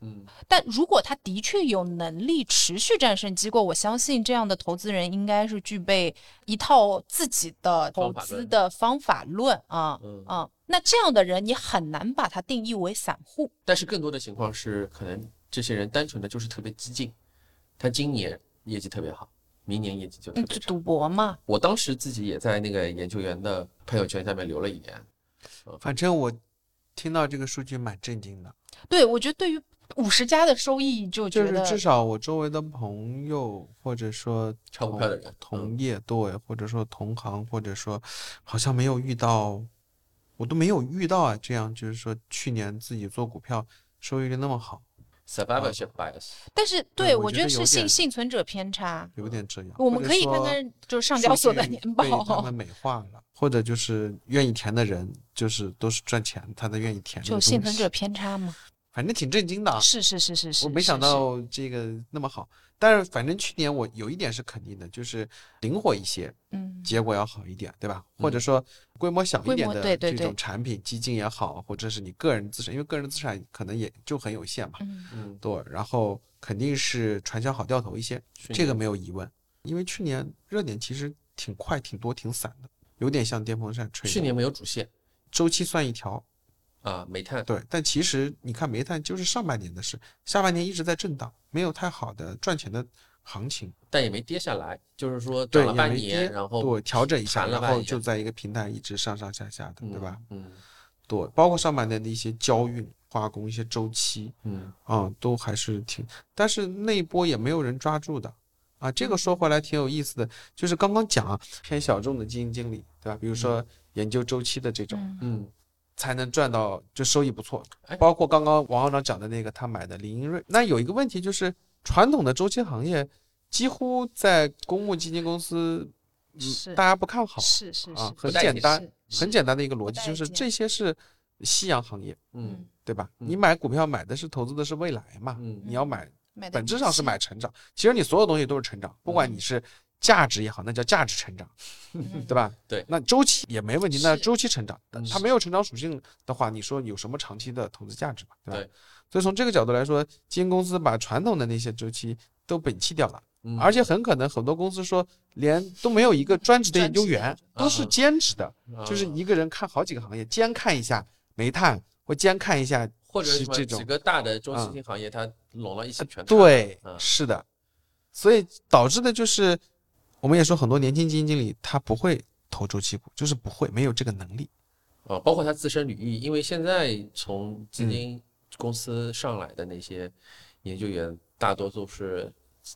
[SPEAKER 4] 嗯
[SPEAKER 3] 但如果他的确有能力持续战胜机构，我相信这样的投资人应该是具备一套自己的投资的方法论啊
[SPEAKER 4] 嗯
[SPEAKER 3] 啊。那这样的人，你很难把他定义为散户。
[SPEAKER 4] 但是更多的情况是，可能这些人单纯的就是特别激进，他今年业绩特别好，明年业绩就特
[SPEAKER 3] 嗯，
[SPEAKER 4] 别差。
[SPEAKER 3] 就赌博嘛。
[SPEAKER 4] 我当时自己也在那个研究员的朋友圈下面留了一言，
[SPEAKER 2] 反正我听到这个数据蛮震惊的，
[SPEAKER 3] 对，我觉得对于五十家的收益，就
[SPEAKER 2] 就是
[SPEAKER 3] 觉得
[SPEAKER 2] 至少我周围的朋友或者说
[SPEAKER 4] 炒股票的人嗯
[SPEAKER 2] 同业对，或者说同行，或者说好像没有遇到，我都没有遇到啊，这样就是说去年自己做股票收益率那么好，
[SPEAKER 4] survivorship bias，
[SPEAKER 3] 但是
[SPEAKER 2] 对我
[SPEAKER 3] 觉得是幸幸存者偏差。
[SPEAKER 2] 有点这样。
[SPEAKER 3] 我们可以看看就是上交所的年
[SPEAKER 2] 报他
[SPEAKER 3] 报
[SPEAKER 2] 们，美化了，或者就是愿意填的人，就是都是赚钱，他都愿意填
[SPEAKER 3] 就幸存者偏差嘛。
[SPEAKER 2] 反正挺震惊的啊。
[SPEAKER 3] 是是是是是，
[SPEAKER 2] 我没想到这个那么好，但是反正去年我有一点是肯定的，就是灵活一些，
[SPEAKER 3] 嗯，
[SPEAKER 2] 结果要好一点，对吧？或者
[SPEAKER 4] 嗯。
[SPEAKER 2] 说规模小一点的这种产品，基金也好，或者是你个人资产，因为个人资产可能也就很有限嘛，
[SPEAKER 3] 嗯。
[SPEAKER 4] 嗯，
[SPEAKER 2] 对，然后肯定是传销好掉头一些，这个没有疑问，因为去年热点其实挺快、挺多、挺散的，有点像电风扇吹。
[SPEAKER 4] 去年没有主线。
[SPEAKER 2] 周期算一条，
[SPEAKER 4] 啊，煤炭，
[SPEAKER 2] 对，但其实你看煤炭就是上半年的事，下半年一直在震荡，没有太好的赚钱的行情，
[SPEAKER 4] 但也没跌下来，就是说
[SPEAKER 2] 对，
[SPEAKER 4] 涨了
[SPEAKER 2] 也没
[SPEAKER 4] 半年，
[SPEAKER 2] 跌，
[SPEAKER 4] 然后
[SPEAKER 2] 对调整一下，然后就在一个平台一直上上下下的，对吧？？
[SPEAKER 4] 嗯
[SPEAKER 2] 对，包括上半年的一些交运、化工一些周期，
[SPEAKER 4] 嗯
[SPEAKER 2] 啊、都还是挺，但是那一波也没有人抓住的。啊，这个说回来挺有意思的，就是刚刚讲啊，偏小众的基金经理，对吧？比如说研究周期的这种，
[SPEAKER 3] 嗯
[SPEAKER 4] 嗯
[SPEAKER 2] 才能赚到，就收益不错。
[SPEAKER 4] 哎。
[SPEAKER 2] 包括刚刚王校长讲的那个他买的林英瑞，那有一个问题就是，传统的周期行业几乎在公募基金公司，嗯大家不看好
[SPEAKER 3] 是是是，
[SPEAKER 2] 啊很简单很简单的一个逻辑就是这些是夕阳行业，
[SPEAKER 4] 嗯。
[SPEAKER 2] 对吧？
[SPEAKER 4] 嗯。
[SPEAKER 2] 你买股票买的是投资的是未来嘛，
[SPEAKER 4] 嗯。
[SPEAKER 2] 你要买本质上是买成长。其实你所有东西都是成长，不管
[SPEAKER 3] 嗯。
[SPEAKER 2] 你是价值也好，那叫价值成长，对吧？
[SPEAKER 4] 对。
[SPEAKER 2] 那周期也没问题，那
[SPEAKER 3] 是
[SPEAKER 2] 周期成长，
[SPEAKER 4] 嗯。
[SPEAKER 2] 它没有成长属性的话，你说有什么长期的投资价值嘛？对吧？
[SPEAKER 4] 对。
[SPEAKER 2] 所以从这个角度来说，基金公司把传统的那些周期都摒弃掉了，
[SPEAKER 4] 嗯。
[SPEAKER 2] 而且很可能很多公司说连都没有一个专职的研究员，都是
[SPEAKER 4] 嗯
[SPEAKER 2] 兼职的，就是
[SPEAKER 4] 啊
[SPEAKER 2] 一个人看好几个行业，兼看一下煤炭，或兼看一下
[SPEAKER 4] 或者什么
[SPEAKER 2] 是这种
[SPEAKER 4] 几个大的周期
[SPEAKER 2] 嗯。
[SPEAKER 4] 性行业，它拢了一起全看。
[SPEAKER 2] 对，
[SPEAKER 4] 嗯。
[SPEAKER 2] 是的，所以导致的就是，我们也说很多年轻基金经理他不会投周期股，就是不会，没有这个能力。
[SPEAKER 4] 呃，包括他自身履历，因为现在从
[SPEAKER 2] 嗯
[SPEAKER 4] 基金公司上来的那些研究员，大多都是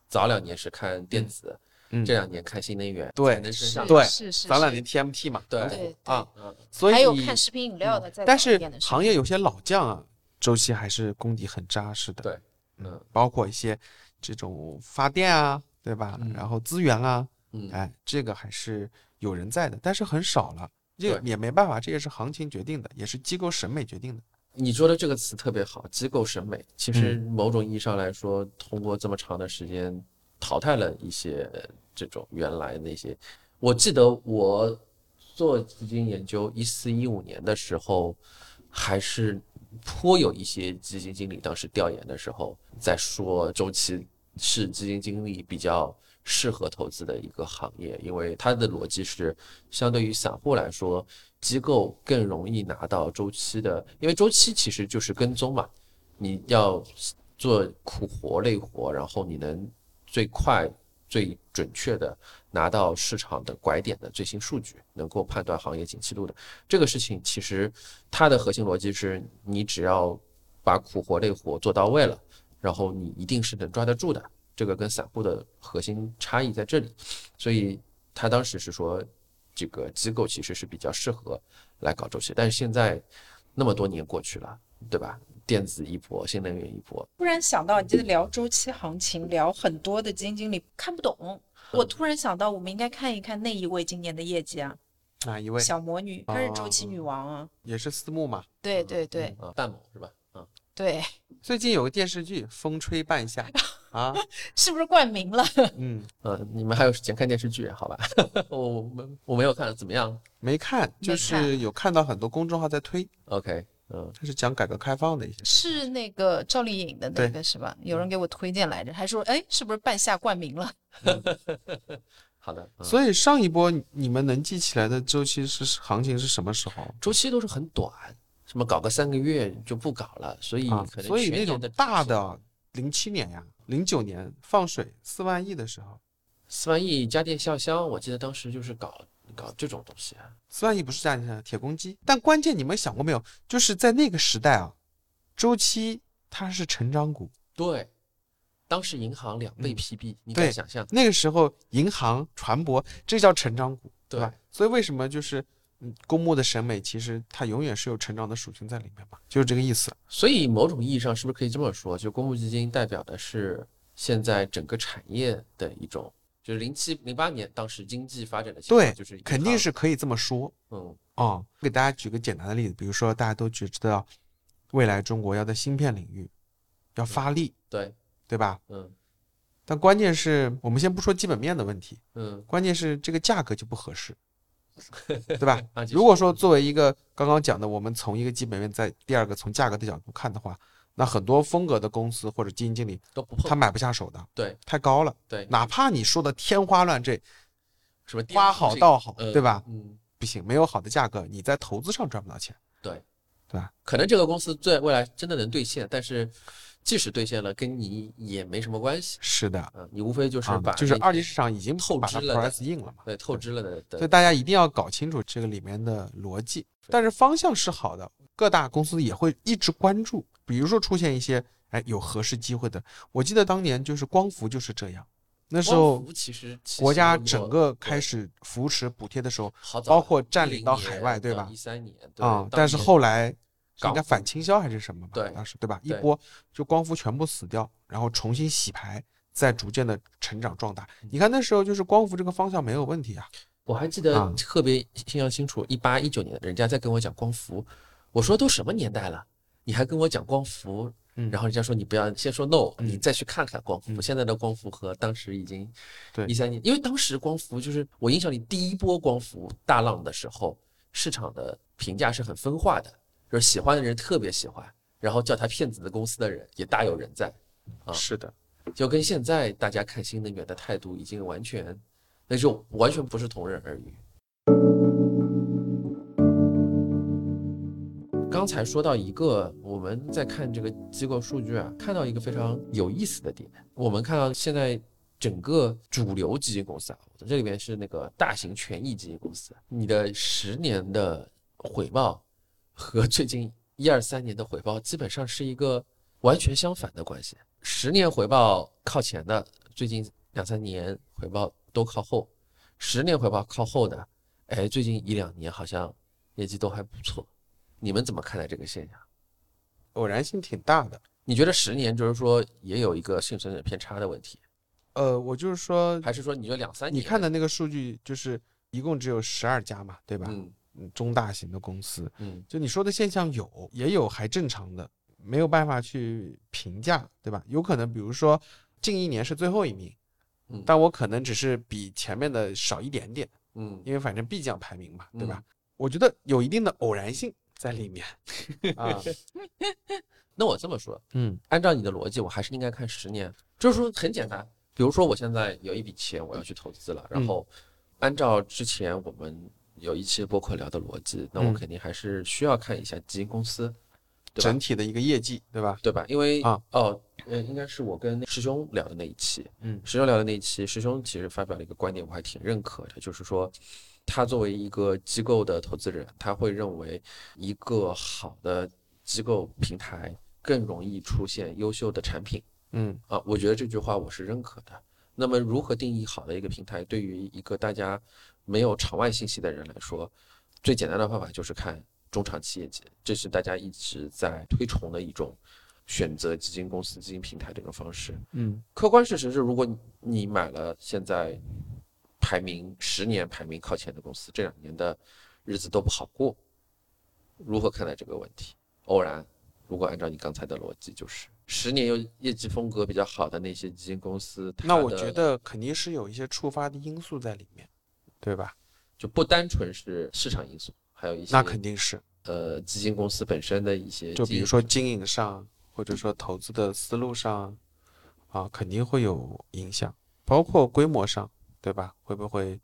[SPEAKER 4] 早两年是看电子，
[SPEAKER 2] 嗯
[SPEAKER 4] 这两年看新能源，
[SPEAKER 2] 对
[SPEAKER 4] 才能升上
[SPEAKER 2] 对
[SPEAKER 3] 是是，是
[SPEAKER 2] 早两年 TMT 嘛，
[SPEAKER 4] 对
[SPEAKER 3] 对
[SPEAKER 2] 啊，
[SPEAKER 4] 嗯
[SPEAKER 2] 所以
[SPEAKER 3] 还有看食品饮料的，再
[SPEAKER 2] 但是行业有些老将啊，周期还是功底很扎实的。
[SPEAKER 4] 对，嗯
[SPEAKER 2] 包括一些这种发电啊，对吧？
[SPEAKER 4] 嗯
[SPEAKER 2] 然后资源啊，
[SPEAKER 4] 嗯，
[SPEAKER 2] 哎，这个还是有人在的，但是很少了。这个也没办法，这也是行情决定的，也是机构审美决定的。
[SPEAKER 4] 你说的这个词特别好，机构审美。其实
[SPEAKER 2] 嗯
[SPEAKER 4] 某种意义上来说，通过这么长的时间，淘汰了一些这种原来那些。我记得我做基金研究一四一五年的时候，还是颇有一些基金经理当时调研的时候在说，周期是基金经理比较适合投资的一个行业，因为它的逻辑是，相对于散户来说，机构更容易拿到周期的，因为周期其实就是跟踪嘛，你要做苦活累活，然后你能最快、最准确的拿到市场的拐点的最新数据，能够判断行业景气度的这个事情，其实它的核心逻辑是你只要把苦活累活做到位了，然后你一定是能抓得住的。这个跟散户的核心差异在这里，所以他当时是说，这个机构其实是比较适合来搞周期，但是现在那么多年过去了，对吧？电子一波，新能源一波，
[SPEAKER 3] 突然想到，你记得聊周期行情，聊很多的基金经理看不懂。我突然想到，我们应该看一看那一位今年的业绩啊，
[SPEAKER 2] 哪一位？
[SPEAKER 3] 小魔女，她是周期女王啊。
[SPEAKER 2] 也是私募嘛。
[SPEAKER 3] 对对对
[SPEAKER 4] 啊，淡某是吧？嗯，
[SPEAKER 3] 对，
[SPEAKER 2] 最近有个电视剧《风吹半夏 》啊，
[SPEAKER 3] 是不是冠名了？
[SPEAKER 2] 嗯，
[SPEAKER 4] 呃，你们还有时间看电视剧，好吧？我们我没有看，怎么样
[SPEAKER 2] 没看，就是有看到很多公众号在推
[SPEAKER 4] ，？OK，嗯，
[SPEAKER 2] 它是讲改革开放的一些。
[SPEAKER 3] 是那个赵丽颖的那个是吧？有人给我推荐来着，还说哎，是不是半夏冠名了？
[SPEAKER 4] 好的。嗯
[SPEAKER 2] 所以上一波你们能记起来的周期是行情是什么时候
[SPEAKER 4] 周期都是很短，什么搞个三个月就不搞了，所以
[SPEAKER 2] 啊？
[SPEAKER 4] 可能
[SPEAKER 2] 所以那种
[SPEAKER 4] 的
[SPEAKER 2] 大的零七年呀、零九年放水四万亿的时候，
[SPEAKER 4] 四万亿家电下乡，我记得当时就是搞搞这种东西啊。
[SPEAKER 2] 四万亿不是家电铁公鸡，但关键你们想过没有？就是在那个时代啊，周期它是成长股，
[SPEAKER 4] 对，当时银行两倍
[SPEAKER 2] 嗯
[SPEAKER 4] PB，、你
[SPEAKER 2] 对
[SPEAKER 4] 敢想象？
[SPEAKER 2] 那个时候银行、船舶这叫成长股，对吧？所以为什么就是嗯，公募的审美其实它永远是有成长的属性在里面嘛，就是这个意思。
[SPEAKER 4] 所以某种意义上，是不是可以这么说？就公募基金代表的是现在整个产业的一种，就是零七零八年当时经济发展的情况，
[SPEAKER 2] 对
[SPEAKER 4] 就是
[SPEAKER 2] 肯定是可以这么说
[SPEAKER 4] 嗯
[SPEAKER 2] 啊、给大家举个简单的例子，比如说大家都知道，未来中国要在芯片领域要发力，
[SPEAKER 4] 对
[SPEAKER 2] 对吧？
[SPEAKER 4] 嗯
[SPEAKER 2] 但关键是我们先不说基本面的问题，
[SPEAKER 4] 嗯
[SPEAKER 2] 关键是这个价格就不合适，对吧如果说作为一个刚刚讲的，我们从一个基本面，在第二个从价格的角度看的话，那很多风格的公司或者基金经理
[SPEAKER 4] 都不碰
[SPEAKER 2] 他买不下手的，
[SPEAKER 4] 对
[SPEAKER 2] 太高了。
[SPEAKER 4] 对，
[SPEAKER 2] 哪怕你说的天花乱坠，
[SPEAKER 4] 什么
[SPEAKER 2] 花好道好，
[SPEAKER 4] 嗯
[SPEAKER 2] 对吧？
[SPEAKER 4] 嗯，
[SPEAKER 2] 不行，没有好的价格，你在投资上赚不到钱。
[SPEAKER 4] 对
[SPEAKER 2] 对吧？
[SPEAKER 4] 可能这个公司在未来真的能兑现，但是即使兑现了，跟你也没什么关系。
[SPEAKER 2] 是的，
[SPEAKER 4] 嗯，你无非就是
[SPEAKER 2] 啊
[SPEAKER 4] 把，
[SPEAKER 2] 就是二级市场已经
[SPEAKER 4] 透支了
[SPEAKER 2] price in 了嘛。
[SPEAKER 4] 对透支了的
[SPEAKER 2] 所以，大家一定要搞清楚这个里面的逻辑。但是方向是好的，各大公司也会一直关注，比如说出现一些哎有合适机会的。我记得当年就是光伏就是这样，那时候
[SPEAKER 4] 其实
[SPEAKER 2] 国家整个开始扶持补贴的时候包括占领到海外对吧
[SPEAKER 4] 一三年
[SPEAKER 2] 啊、但是后来是应该反倾销还是什么吧？
[SPEAKER 4] 对
[SPEAKER 2] 当时对吧？一波就光伏全部死掉，然后重新洗牌，再逐渐的成长壮大。
[SPEAKER 4] 嗯
[SPEAKER 2] 你看那时候就是光伏这个方向没有问题啊，
[SPEAKER 4] 我还记得
[SPEAKER 2] 啊
[SPEAKER 4] 特别印象清楚，一八一九年人家在跟我讲光伏，我说都什么年代了，你还跟我讲光伏，
[SPEAKER 2] 嗯
[SPEAKER 4] 然后人家说你不要先说 no，、
[SPEAKER 2] 嗯
[SPEAKER 4] 你再去看看光伏。
[SPEAKER 2] 嗯
[SPEAKER 4] 现在的光伏和当时已经
[SPEAKER 2] 对
[SPEAKER 4] 一三年，因为当时光伏就是我印象里第一波光伏大浪的时候，市场的评价是很分化的，就是喜欢的人特别喜欢，然后叫他骗子的公司的人也大有人在。啊
[SPEAKER 2] 是的，
[SPEAKER 4] 就跟现在大家看新能源的态度已经完全，那就完全不是同日而语。刚才说到一个，我们在看这个机构数据啊，看到一个非常有意思的点。我们看到现在整个主流基金公司啊，我这里面是那个大型权益基金公司，你的十年的回报和最近一二三年的回报基本上是一个完全相反的关系。十年回报靠前的，最近两三年回报都靠后；十年回报靠后的，哎，最近一两年好像业绩都还不错。你们怎么看待这个现象？
[SPEAKER 2] 偶然性挺大的。
[SPEAKER 4] 你觉得十年就是说也有一个幸存者偏差的问题，
[SPEAKER 2] 呃，我就是说，
[SPEAKER 4] 还是说你觉得两三年？
[SPEAKER 2] 你看的那个数据就是一共只有十二家嘛，对吧？
[SPEAKER 4] 嗯
[SPEAKER 2] 嗯，中大型的公司，
[SPEAKER 4] 嗯。
[SPEAKER 2] 就你说的现象有，也有还正常的，没有办法去评价，对吧？有可能比如说近一年是最后一名，
[SPEAKER 4] 嗯。
[SPEAKER 2] 但我可能只是比前面的少一点点，
[SPEAKER 4] 嗯。
[SPEAKER 2] 因为反正必将排名嘛，对吧？
[SPEAKER 4] 嗯
[SPEAKER 2] 我觉得有一定的偶然性在里面。啊，
[SPEAKER 4] 那我这么说，
[SPEAKER 2] 嗯。
[SPEAKER 4] 按照你的逻辑，我还是应该看十年。就是说很简单，比如说我现在有一笔钱我要去投资了，然
[SPEAKER 2] 嗯
[SPEAKER 4] 后按照之前我们有一期播客聊的逻辑，那我
[SPEAKER 2] 嗯
[SPEAKER 4] 肯定还是需要看一下基金公司，
[SPEAKER 2] 整？体的一个业绩，对吧？
[SPEAKER 4] 对吧？因为
[SPEAKER 2] 啊
[SPEAKER 4] 哦，呃，应该是我跟师兄聊的那一期，
[SPEAKER 2] 嗯
[SPEAKER 4] 师兄聊的那一期，师兄其实发表了一个观点，我还挺认可的，就是说，他作为一个机构的投资人，他会认为一个好的机构平台更容易出现优秀的产品
[SPEAKER 2] 嗯
[SPEAKER 4] 啊，我觉得这句话我是认可的。那么，如何定义好的一个平台？对于一个大家没有场外信息的人来说，最简单的方法就是看中长期业绩，这是大家一直在推崇的一种选择基金公司、基金平台的一种方式。
[SPEAKER 2] 嗯
[SPEAKER 4] 客观事实是，如果你你买了现在排名十年排名靠前的公司，这两年的日子都不好过，如何看待这个问题？偶然，如果按照你刚才的逻辑，就是十年有业绩风格比较好的那些基金公司，
[SPEAKER 2] 那我觉得肯定是有一些触发的因素在里面，对吧？
[SPEAKER 4] 就不单纯是市场因素，还有一些
[SPEAKER 2] 那肯定是，
[SPEAKER 4] 呃基金公司本身的一些，
[SPEAKER 2] 就比如说经营上，或者说投资的思路上，啊，肯定会有影响，包括规模上，对吧？会不会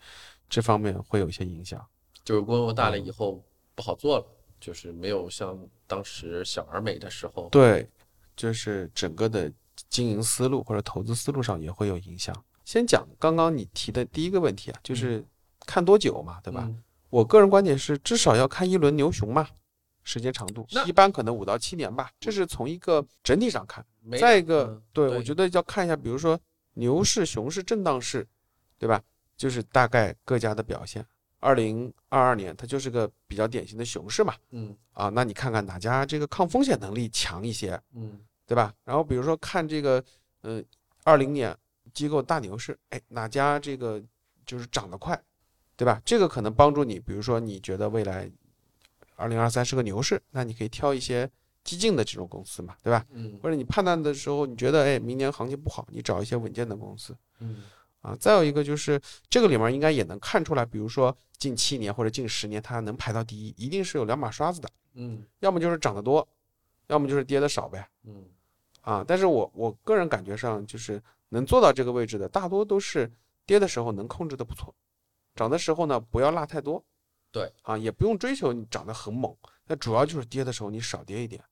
[SPEAKER 2] 这方面会有一些影响？
[SPEAKER 4] 就是规模大了以后不好做了，就是没有像当时小而美的时候，
[SPEAKER 2] 对，就是整个的经营思路或者投资思路上也会有影响。先讲刚刚你提的第一个问题啊，就是看多久嘛，对吧？
[SPEAKER 4] 嗯
[SPEAKER 2] 我个人观点是，至少要看一轮牛熊嘛，时间长度一般可能五到七年吧，这是从一个整体上看。再一个
[SPEAKER 4] 嗯，
[SPEAKER 2] 对
[SPEAKER 4] 对
[SPEAKER 2] 我觉得要看一下，比如说牛市、熊市、震荡市，对吧？就是大概各家的表现。二零二二年它就是个比较典型的熊市嘛，
[SPEAKER 4] 嗯
[SPEAKER 2] 啊，那你看看哪家这个抗风险能力强一些，
[SPEAKER 4] 嗯
[SPEAKER 2] 对吧？然后比如说看这个，嗯，二零年机构大牛市，哎，哪家这个就是涨得快，对吧？这个可能帮助你，比如说你觉得未来二零二三是个牛市，那你可以挑一些激进的这种公司嘛，对吧？
[SPEAKER 4] 嗯
[SPEAKER 2] 或者你判断的时候，你觉得哎，明年行情不好，你找一些稳健的公司
[SPEAKER 4] 嗯
[SPEAKER 2] 啊。再有一个就是这个里面应该也能看出来，比如说近七年或者近十年它能排到第一，一定是有两把刷子的，
[SPEAKER 4] 嗯
[SPEAKER 2] 要么就是涨得多，要么就是跌得少呗。
[SPEAKER 4] 嗯
[SPEAKER 2] 啊，但是我我个人感觉上就是能做到这个位置的，大多都是跌的时候能控制的不错，涨的时候呢不要落太多。
[SPEAKER 4] 对
[SPEAKER 2] 啊，也不用追求你涨得很猛，那主要就是跌的时候你少跌一点，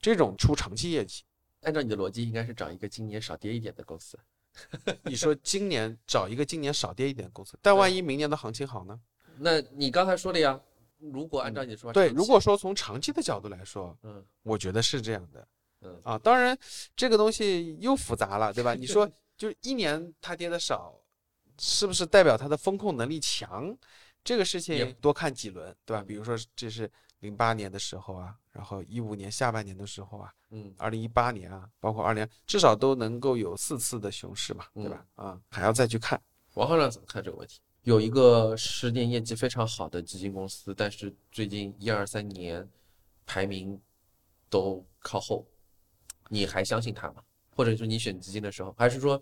[SPEAKER 2] 这种出长期业绩。
[SPEAKER 4] 按照你的逻辑，应该是找一个今年少跌一点的公司。
[SPEAKER 2] 你说今年找一个今年少跌一点的公司，但万一明年的行情好呢？
[SPEAKER 4] 那你刚才说的呀，如果按照你的说法，
[SPEAKER 2] 对，如果说从长期的角度来说，
[SPEAKER 4] 嗯
[SPEAKER 2] 我觉得是这样的。
[SPEAKER 4] 嗯
[SPEAKER 2] 啊，当然这个东西又复杂了，对吧？你说 就一年它跌的少，是不是代表它的风控能力强？这个事
[SPEAKER 4] 也
[SPEAKER 2] 情多看几轮，对吧？比如说这是零八年的时候啊，然后一五年下半年的时候啊，
[SPEAKER 4] 嗯
[SPEAKER 2] 二零一八年啊，包括二零，至少都能够有四次的熊市嘛，对吧？啊，还要再去看。
[SPEAKER 4] 王行长怎么看这个问题？有一个十年业绩非常好的基金公司，但是最近一二三年排名都靠后。你还相信它吗？或者说你选基金的时候，还是说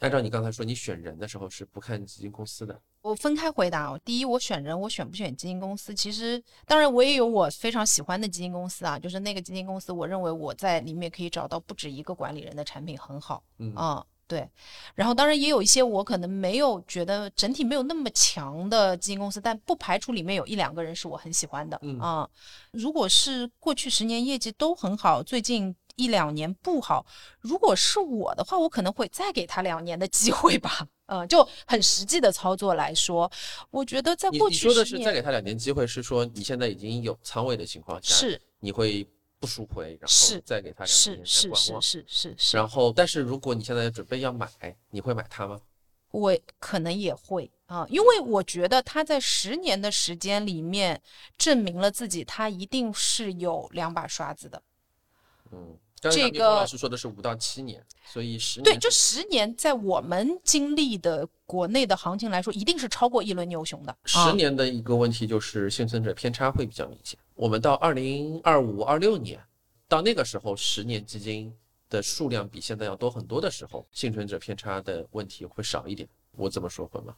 [SPEAKER 4] 按照你刚才说，你选人的时候是不看基金公司的？
[SPEAKER 3] 我分开回答哦。第一，我选人，我选不选基金公司，其实当然我也有我非常喜欢的基金公司啊，就是那个基金公司，我认为我在里面可以找到不止一个管理人的产品很好，
[SPEAKER 4] 嗯
[SPEAKER 3] 啊、对。然后当然也有一些我可能没有觉得整体没有那么强的基金公司，但不排除里面有一两个人是我很喜欢的
[SPEAKER 4] 嗯
[SPEAKER 3] 啊、如果是过去十年业绩都很好，最近一两年不好，如果是我的话，我可能会再给他两年的机会吧。嗯，就很实际的操作来说，我觉得在过去
[SPEAKER 4] 你说的是再给他两年机会，是说你现在已经有仓位的情况下，
[SPEAKER 3] 是
[SPEAKER 4] 你会不赎回，然后再给他两年再
[SPEAKER 3] 是是
[SPEAKER 4] 观望。
[SPEAKER 3] 是是是，
[SPEAKER 4] 然后，但是如果你现在准备要买，你会买它吗？
[SPEAKER 3] 我可能也会啊，因为我觉得他在十年的时间里面证明了自己，他一定是有两把刷子的。
[SPEAKER 4] 嗯，
[SPEAKER 3] 这
[SPEAKER 4] 个老师说的是五到七年，所以十
[SPEAKER 3] 对，这十年在我们经历的国内的行情来说，一定是超过一轮牛熊的。啊
[SPEAKER 4] 十年的一个问题就是幸存者偏差会比较明显。我们到二零二五、二六年，到那个时候，十年基金的数量比现在要多很多的时候，幸存者偏差的问题会少一点。我这么说会吗？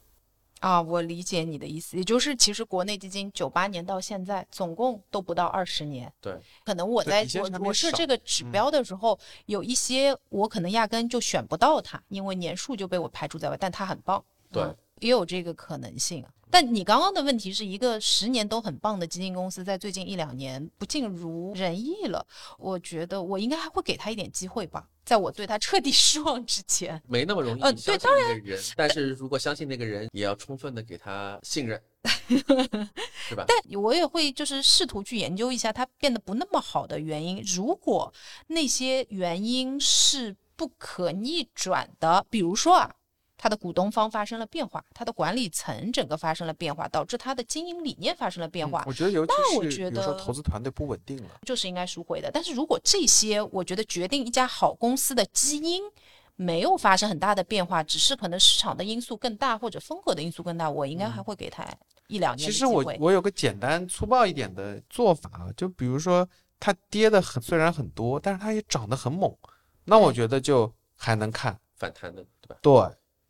[SPEAKER 3] 啊，我理解你的意思，也就是其实国内基金九八年到现在总共都不到二十年。
[SPEAKER 4] 对，
[SPEAKER 3] 可能我在我我设这个指
[SPEAKER 2] 嗯
[SPEAKER 3] 标的时候，有一些我可能压根就选不到它，因为年数就被我排除在外，但它很棒。
[SPEAKER 4] 对
[SPEAKER 3] 嗯也有这个可能性啊。但你刚刚的问题是一个十年都很棒的基金公司，在最近一两年不尽如人意了。我觉得我应该还会给他一点机会吧，在我对他彻底 失望之前。
[SPEAKER 4] 没那么容易
[SPEAKER 3] 呃
[SPEAKER 4] 相信
[SPEAKER 3] 对
[SPEAKER 4] 一个人，但是如果相信那个人，也要充分的给他信任，是吧？
[SPEAKER 3] 但我也会就是试图去研究一下他变得不那么好的原因。如果那些原因是不可逆转的，比如说啊，它的股东方发生了变化，它的管理层整个发生了变化，导致它的经营理念发生了变化，
[SPEAKER 2] 我觉得尤
[SPEAKER 3] 那我
[SPEAKER 2] 其是
[SPEAKER 3] 觉
[SPEAKER 2] 比如说
[SPEAKER 3] 得
[SPEAKER 2] 投资团队不稳定了，
[SPEAKER 3] 就是应该赎回的。但是如果这些我觉得决定一家好公司的基因没有发生很大的变化，只是可能市场的因素更大或者风格的因素更大，我应该还会给它一两年
[SPEAKER 2] 其实我。我有个简单粗暴一点的做法啊，就比如说它跌的很虽然很多，但是它也涨得很猛，那我觉得就还能看。
[SPEAKER 4] 反弹的，对吧？
[SPEAKER 2] 对，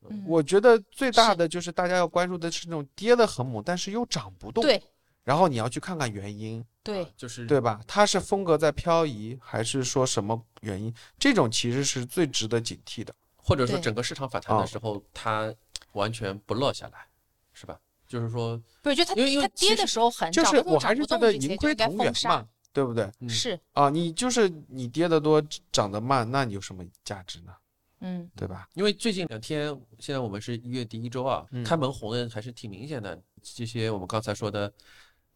[SPEAKER 3] 嗯
[SPEAKER 2] 我觉得最大的就是大家要关注的是那种跌得很猛，但是又涨不动，
[SPEAKER 3] 对
[SPEAKER 2] 然后你要去看看原因，
[SPEAKER 3] 对
[SPEAKER 4] 啊就是
[SPEAKER 2] 对吧？它是风格在漂移，还是说什么原因？这种其实是最值得警惕的。
[SPEAKER 4] 或者说整个市场反弹的
[SPEAKER 2] 哦
[SPEAKER 4] 时候，它完全不落下来，是吧？就是说，
[SPEAKER 3] 不是，就它
[SPEAKER 4] 因为因为
[SPEAKER 3] 它跌的时候很，
[SPEAKER 2] 就是我还
[SPEAKER 3] 涨不动
[SPEAKER 2] 是觉得盈
[SPEAKER 3] 这些就应该
[SPEAKER 2] 亏同源
[SPEAKER 3] 封杀
[SPEAKER 2] 嘛，对不对？
[SPEAKER 4] 嗯
[SPEAKER 3] 是，
[SPEAKER 2] 啊，你就是你跌得多，涨得慢，那你有什么价值呢？
[SPEAKER 3] 嗯，
[SPEAKER 2] 对吧？
[SPEAKER 4] 因为最近两天，现在我们是一月第一周啊，
[SPEAKER 2] 嗯
[SPEAKER 4] 开门红的还是挺明显的。这些我们刚才说的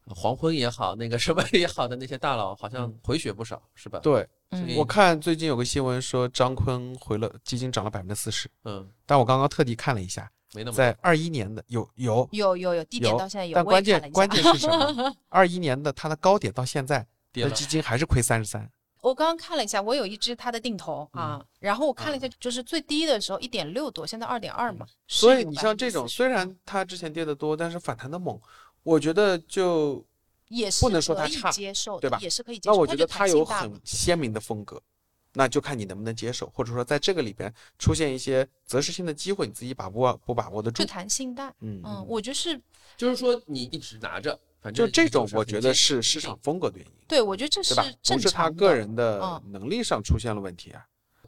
[SPEAKER 4] 呃黄昏也好，那个什么也好的那些大佬，好像回血不少，是吧？
[SPEAKER 2] 对，
[SPEAKER 3] 嗯
[SPEAKER 2] 我看最近有个新闻说张坤回了基金涨了百分之四十，
[SPEAKER 4] 嗯，
[SPEAKER 2] 但我刚刚特地看了一下，
[SPEAKER 4] 没那么
[SPEAKER 2] 在二一年的有有，
[SPEAKER 3] 有有有低点到现在有，
[SPEAKER 2] 但关键关键是什么？二一年的它的高点到现在，
[SPEAKER 4] 跌了。
[SPEAKER 2] 那基金还是亏三十三。
[SPEAKER 3] 我刚刚看了一下，我有一只它的定投
[SPEAKER 2] 嗯
[SPEAKER 3] 啊，然后我看了一下，就是最低的时候一点六多，现在二点二嘛。
[SPEAKER 2] 所以你像这种，虽然它之前跌得多，但是反弹的猛，我觉得就
[SPEAKER 3] 也是
[SPEAKER 2] 不能说它
[SPEAKER 3] 可以
[SPEAKER 2] 差
[SPEAKER 3] 接受的，
[SPEAKER 2] 对吧
[SPEAKER 3] 也是可以接受。
[SPEAKER 2] 那我觉得
[SPEAKER 3] 它
[SPEAKER 2] 它有很鲜明的风格，那就看你能不能接受，或者说在这个里边出现一些择时性的机会，你自己把握不把握得住
[SPEAKER 3] 就。弹性大。
[SPEAKER 2] 嗯
[SPEAKER 3] 嗯，我就是
[SPEAKER 4] 就是说你一直拿着，反正
[SPEAKER 2] 就这种，我觉得是市场风格的原因，
[SPEAKER 3] 对我觉得这是
[SPEAKER 2] 对吧？
[SPEAKER 3] 正
[SPEAKER 2] 不是他个人的
[SPEAKER 3] 嗯
[SPEAKER 2] 能力上出现了问题啊。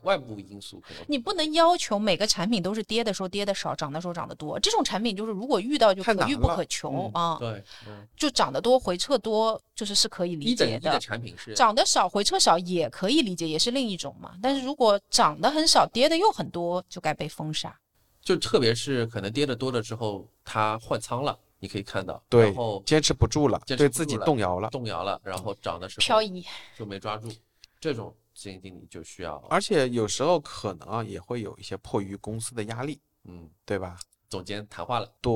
[SPEAKER 4] 外部因素可能
[SPEAKER 3] 你不能要求每个产品都是跌的时候跌的少，涨的时候涨得多。这种产品就是如果遇到就可遇不可求
[SPEAKER 2] 嗯
[SPEAKER 3] 啊，
[SPEAKER 4] 对，嗯，
[SPEAKER 3] 就涨得多回撤多，就是是可以理解
[SPEAKER 4] 一等一的产品是
[SPEAKER 3] 涨得少回撤少也可以理解，也是另一种嘛。但是如果涨得很少，跌的又很多，就该被封杀。
[SPEAKER 4] 就特别是可能跌的多了之后，它换仓了，你可以看到，
[SPEAKER 2] 对
[SPEAKER 4] 然后
[SPEAKER 2] 坚持不住了，
[SPEAKER 4] 坚持
[SPEAKER 2] 对自己动摇了。
[SPEAKER 4] 动摇了，然后涨的时候
[SPEAKER 3] 漂移，
[SPEAKER 4] 就没抓住，这种基金经理就需要
[SPEAKER 2] 而且有时候可能啊，也会有一些迫于公司的压力，
[SPEAKER 4] 嗯
[SPEAKER 2] 对吧？
[SPEAKER 4] 总监谈话了，
[SPEAKER 2] 对，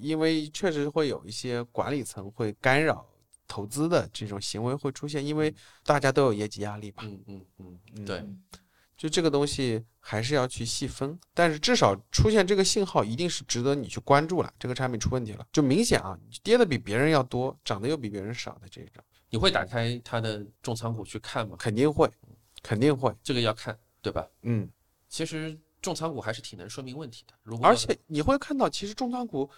[SPEAKER 2] 因为确实会有一些管理层会干扰投资的这种行为会出现，因为大家都有业绩压力吧。
[SPEAKER 4] 嗯嗯嗯，
[SPEAKER 2] 嗯
[SPEAKER 4] 对，
[SPEAKER 2] 就这个东西还是要去细分，但是至少出现这个信号，一定是值得你去关注了。这个产品出问题了，就明显啊，跌的比别人要多，涨的又比别人少的这种，
[SPEAKER 4] 你会打开它的重仓股去看吗？
[SPEAKER 2] 肯定会。肯定会，
[SPEAKER 4] 这个要看，对吧？
[SPEAKER 2] 嗯，
[SPEAKER 4] 其实重仓股还是挺能说明问题的。如果
[SPEAKER 2] 而且你会看到，其实重仓股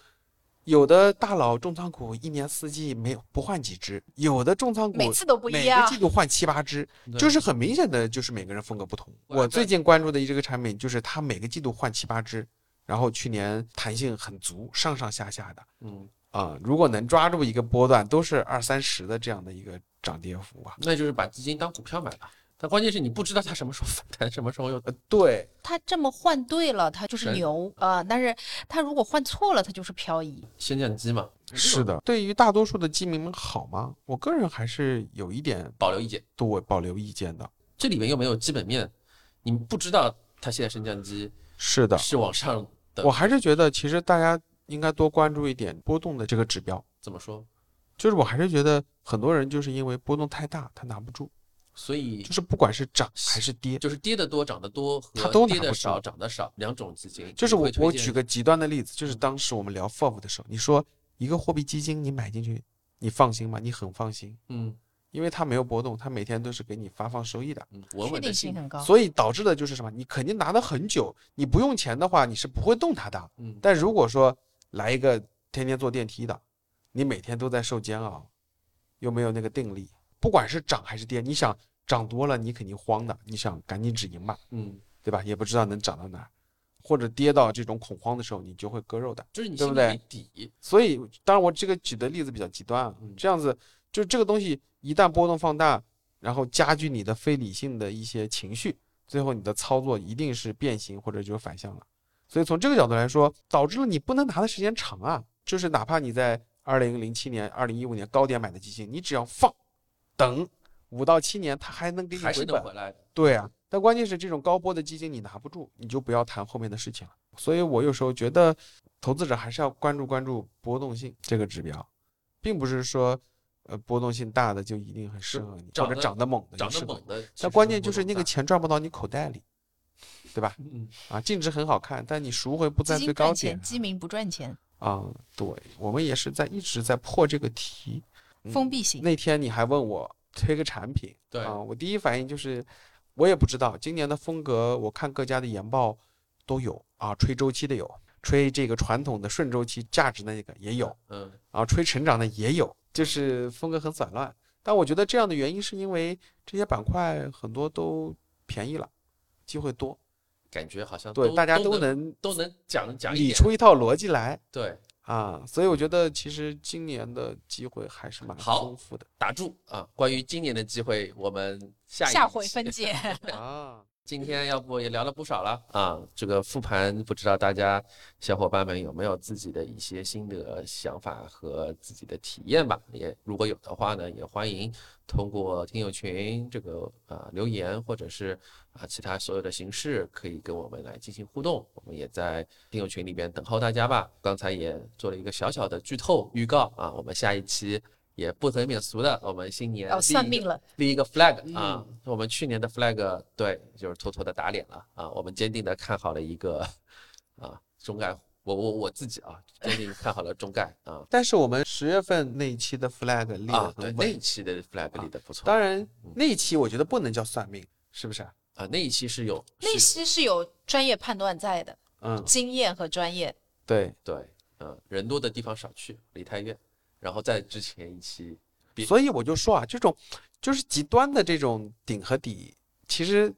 [SPEAKER 2] 有的大佬重仓股一年四季没有不换几只，有的重仓股
[SPEAKER 3] 每次都不一
[SPEAKER 2] 每个季度换七八只，就是很明显的就是每个人风格不同。
[SPEAKER 4] 我
[SPEAKER 2] 我最近关注的一这个产品就是它每个季度换七八只，然后去年弹性很足，上上下下的
[SPEAKER 4] 嗯，
[SPEAKER 2] 啊、如果能抓住一个波段，都是二三十的这样的一个涨跌幅啊。
[SPEAKER 4] 那就是把基金当股票买了。但关键是你不知道它什么时候反弹，什么时候又
[SPEAKER 2] 呃，对，
[SPEAKER 3] 它这么换对了，它就是
[SPEAKER 4] 是
[SPEAKER 3] 牛啊、但是它如果换错了，它就是漂移。
[SPEAKER 4] 升降机嘛。
[SPEAKER 2] 是，的。对于大多数的基民们好吗？我个人还是有一点
[SPEAKER 4] 保留意见。
[SPEAKER 2] 对保留意见的。
[SPEAKER 4] 这里面又没有基本面，你们不知道它现在升降机
[SPEAKER 2] 是的，
[SPEAKER 4] 是往上的。
[SPEAKER 2] 我还是觉得其实大家应该多关注一点波动的这个指标。
[SPEAKER 4] 怎么说？
[SPEAKER 2] 就是我还是觉得很多人就是因为波动太大，他拿不住。
[SPEAKER 4] 所以
[SPEAKER 2] 就是不管是涨还是跌，
[SPEAKER 4] 就是跌的多涨得多
[SPEAKER 2] 它
[SPEAKER 4] 和
[SPEAKER 2] 都
[SPEAKER 4] 跌的少涨得少两种基金。
[SPEAKER 2] 就是我我举个极端的例子，就是当时我们聊 FOF 的时候，你说一个货币基金你买进去，你放心吗？你很放心，
[SPEAKER 4] 嗯
[SPEAKER 2] 因为它没有波动，它每天都是给你发放收益的，
[SPEAKER 4] 嗯稳稳的性，
[SPEAKER 3] 定性很高。
[SPEAKER 2] 所以导致的就是什么？你肯定拿的很久，你不用钱的话，你是不会动它的。
[SPEAKER 4] 嗯
[SPEAKER 2] 但如果说来一个天天坐电梯的，你每天都在受煎熬，又没有那个定力，不管是涨还是跌，你想涨多了，你肯定慌的，你想赶紧止盈吧，
[SPEAKER 4] 嗯，
[SPEAKER 2] 对吧？也不知道能涨到哪儿，或者跌到这种恐慌的时候，你就会割肉的。
[SPEAKER 4] 就是你
[SPEAKER 2] 对不对所以，当然我这个举的例子比较极端啊，这样子就这个东西一旦波动放大，然后加剧你的非理性的一些情绪，最后你的操作一定是变形或者就是反向了。所以从这个角度来说，导致了你不能拿的时间长啊。就是哪怕你在二零零七年、二零一五年高点买的基金，你只要放，等五到七年，它还能给你回本。
[SPEAKER 4] 回来的。
[SPEAKER 2] 对啊，但关键是这种高波的基金你拿不住，你就不要谈后面的事情了。所以我有时候觉得，投资者还是要关注关注波动性这个指标，并不是说，呃，波动性大的就一定很适合你，或者
[SPEAKER 4] 涨得
[SPEAKER 2] 猛的就
[SPEAKER 4] 涨
[SPEAKER 2] 适合你。
[SPEAKER 4] 得猛的，其
[SPEAKER 2] 但关键就是那个钱赚不到你口袋里，对吧？
[SPEAKER 4] 嗯，
[SPEAKER 2] 啊，净值很好看，但你赎回不在最高点
[SPEAKER 3] 金赚钱，基民不赚钱，
[SPEAKER 2] 啊。对，我们也是在一直在破这个题。嗯。
[SPEAKER 3] 封闭型。
[SPEAKER 2] 那天你还问我推个产品，
[SPEAKER 4] 对。
[SPEAKER 2] 啊，我第一反应就是，我也不知道今年的风格，我看各家的研报都有啊，吹周期的有，吹这个传统的顺周期价值的那个也有，
[SPEAKER 4] 嗯，
[SPEAKER 2] 啊，吹成长的也有，就是风格很散乱。但我觉得这样的原因是因为这些板块很多都便宜了，机会多，
[SPEAKER 4] 感觉好像
[SPEAKER 2] 对，大家
[SPEAKER 4] 都
[SPEAKER 2] 能
[SPEAKER 4] 都能讲讲
[SPEAKER 2] 理，出一套逻辑来。
[SPEAKER 4] 对，
[SPEAKER 2] 啊，所以我觉得其实今年的机会还是蛮丰富的
[SPEAKER 4] 打住啊！关于今年的机会，我们下一
[SPEAKER 3] 下回
[SPEAKER 4] 期
[SPEAKER 3] 分解。
[SPEAKER 2] 啊。
[SPEAKER 4] 今天要不也聊了不少了啊，这个复盘不知道大家小伙伴们有没有自己的一些心得、想法和自己的体验吧？也如果有的话呢，也欢迎通过听友群这个啊留言，或者是啊其他所有的形式，可以跟我们来进行互动。我们也在听友群里边等候大家吧。刚才也做了一个小小的剧透预告啊，我们下一期。也不得免俗的，我们新年
[SPEAKER 3] 要
[SPEAKER 4] 立一个
[SPEAKER 3] 算命了，
[SPEAKER 4] 立一个 flag 啊，我们去年的 flag 对，就是妥妥的打脸了啊，我们坚定的看好了一个啊中概，我我我自己啊，坚定看好了中概啊
[SPEAKER 2] 但是我们十月份那一期的 flag 立的
[SPEAKER 4] 啊，对
[SPEAKER 2] 很稳，
[SPEAKER 4] 那一期的 flag 立的不错，
[SPEAKER 2] 当然那一期我觉得不能叫算命，是不是？
[SPEAKER 4] 啊那一期是有
[SPEAKER 3] 那
[SPEAKER 4] 一
[SPEAKER 3] 期是有专业判断在的，
[SPEAKER 2] 嗯，
[SPEAKER 3] 经验和专业。
[SPEAKER 2] 对，
[SPEAKER 4] 对，嗯，人多的地方少去，离太远，然后在之前一期
[SPEAKER 2] 所以我就说啊，这种就是极端的这种顶和底，其实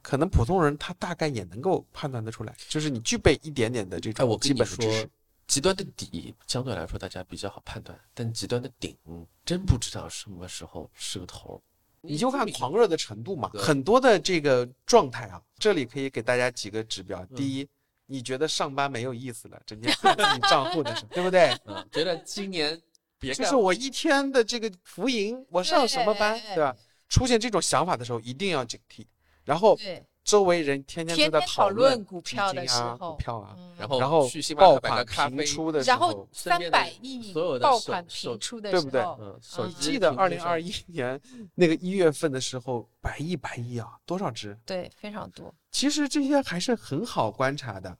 [SPEAKER 2] 可能普通人他大概也能够判断得出来，就是你具备一点点的这种基本的知识。，
[SPEAKER 4] 极端的底相对来说大家比较好判断，但极端的顶真不知道什么时候是个头。
[SPEAKER 2] 你就看狂热的程度嘛，很多的这个状态啊，这里可以给大家几个指标。
[SPEAKER 4] 嗯
[SPEAKER 2] 第一，你觉得上班没有意思了，整天看自己账户的时候，对不对？
[SPEAKER 4] 嗯，觉得今年别干
[SPEAKER 2] 就是我一天的这个浮盈，我上什么班，
[SPEAKER 3] 对
[SPEAKER 2] 对吧？出现这种想法的时候，一定要警惕。然后，周围人天天都在
[SPEAKER 3] 天天讨
[SPEAKER 2] 论
[SPEAKER 3] 论股票的
[SPEAKER 2] 股票啊，
[SPEAKER 3] 嗯
[SPEAKER 4] 然后
[SPEAKER 2] 然后
[SPEAKER 4] 去
[SPEAKER 2] 爆款，频出的时
[SPEAKER 3] 然后
[SPEAKER 2] 候，
[SPEAKER 3] 三百亿
[SPEAKER 4] 所有的
[SPEAKER 3] 爆款频出的
[SPEAKER 2] 对不对，
[SPEAKER 4] 嗯，手
[SPEAKER 3] 嗯
[SPEAKER 2] 你
[SPEAKER 4] 机
[SPEAKER 2] 记得二零二一年那个一月份的时候，百亿百亿啊，多少只？
[SPEAKER 3] 对，非常多。
[SPEAKER 2] 其实这些还是很好观察的。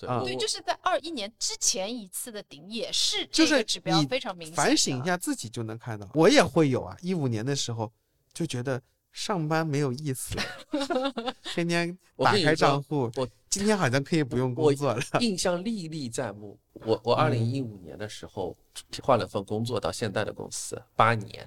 [SPEAKER 4] 对
[SPEAKER 2] 啊
[SPEAKER 3] 对，就是在二一年之前一次的顶也是
[SPEAKER 2] 就是
[SPEAKER 3] 这个指标非常明显。
[SPEAKER 2] 反省一，下自己就能看到。我也会有啊，一五年的时候就觉得上班没有意思了，天天 打开账户，
[SPEAKER 4] 我
[SPEAKER 2] 今天好像可以不用工作了。
[SPEAKER 4] 印象历历在目。我我二零一五年的时候换了份工作到现在的公司八年，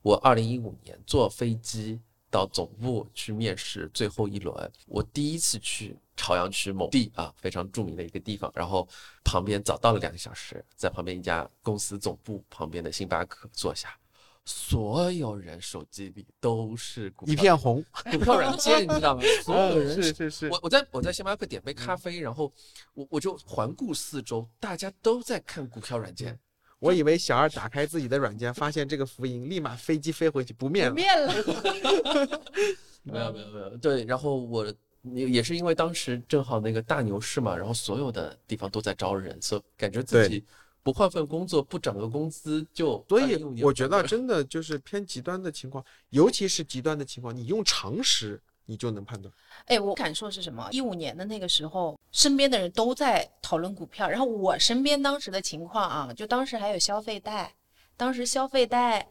[SPEAKER 4] 我二零一五年坐飞机到总部去面试最后一轮，我第一次去朝阳区某地啊非常著名的一个地方，然后旁边早到了两个小时，在旁边一家公司总部旁边的星巴克坐下。所有人手机里都是股票
[SPEAKER 2] 一片红，
[SPEAKER 4] 股票软件，你知道吗？所有
[SPEAKER 2] 嗯，
[SPEAKER 4] 人
[SPEAKER 2] 是是是，
[SPEAKER 4] 我我在我在星巴克点杯咖啡，然后我我就环顾四周，大家都在看股票软件。
[SPEAKER 2] 我以为小二打开自己的软件，发现这个福音，立马飞机飞回去不灭了。
[SPEAKER 3] 不面了。
[SPEAKER 4] 没有没有没有，对，然后我也也是因为当时正好那个大牛市嘛，然后所有的地方都在招人，所以感觉自己不换份工作，不涨个工资就。
[SPEAKER 2] 所以我觉得 真的就是偏极端的情况，尤其是极端的情况，你用常识你就能判断。
[SPEAKER 3] 哎，我感受是什么？一五年的那个时候，身边的人都在讨论股票，然后我身边当时的情况啊，就当时还有消费贷，当时消费贷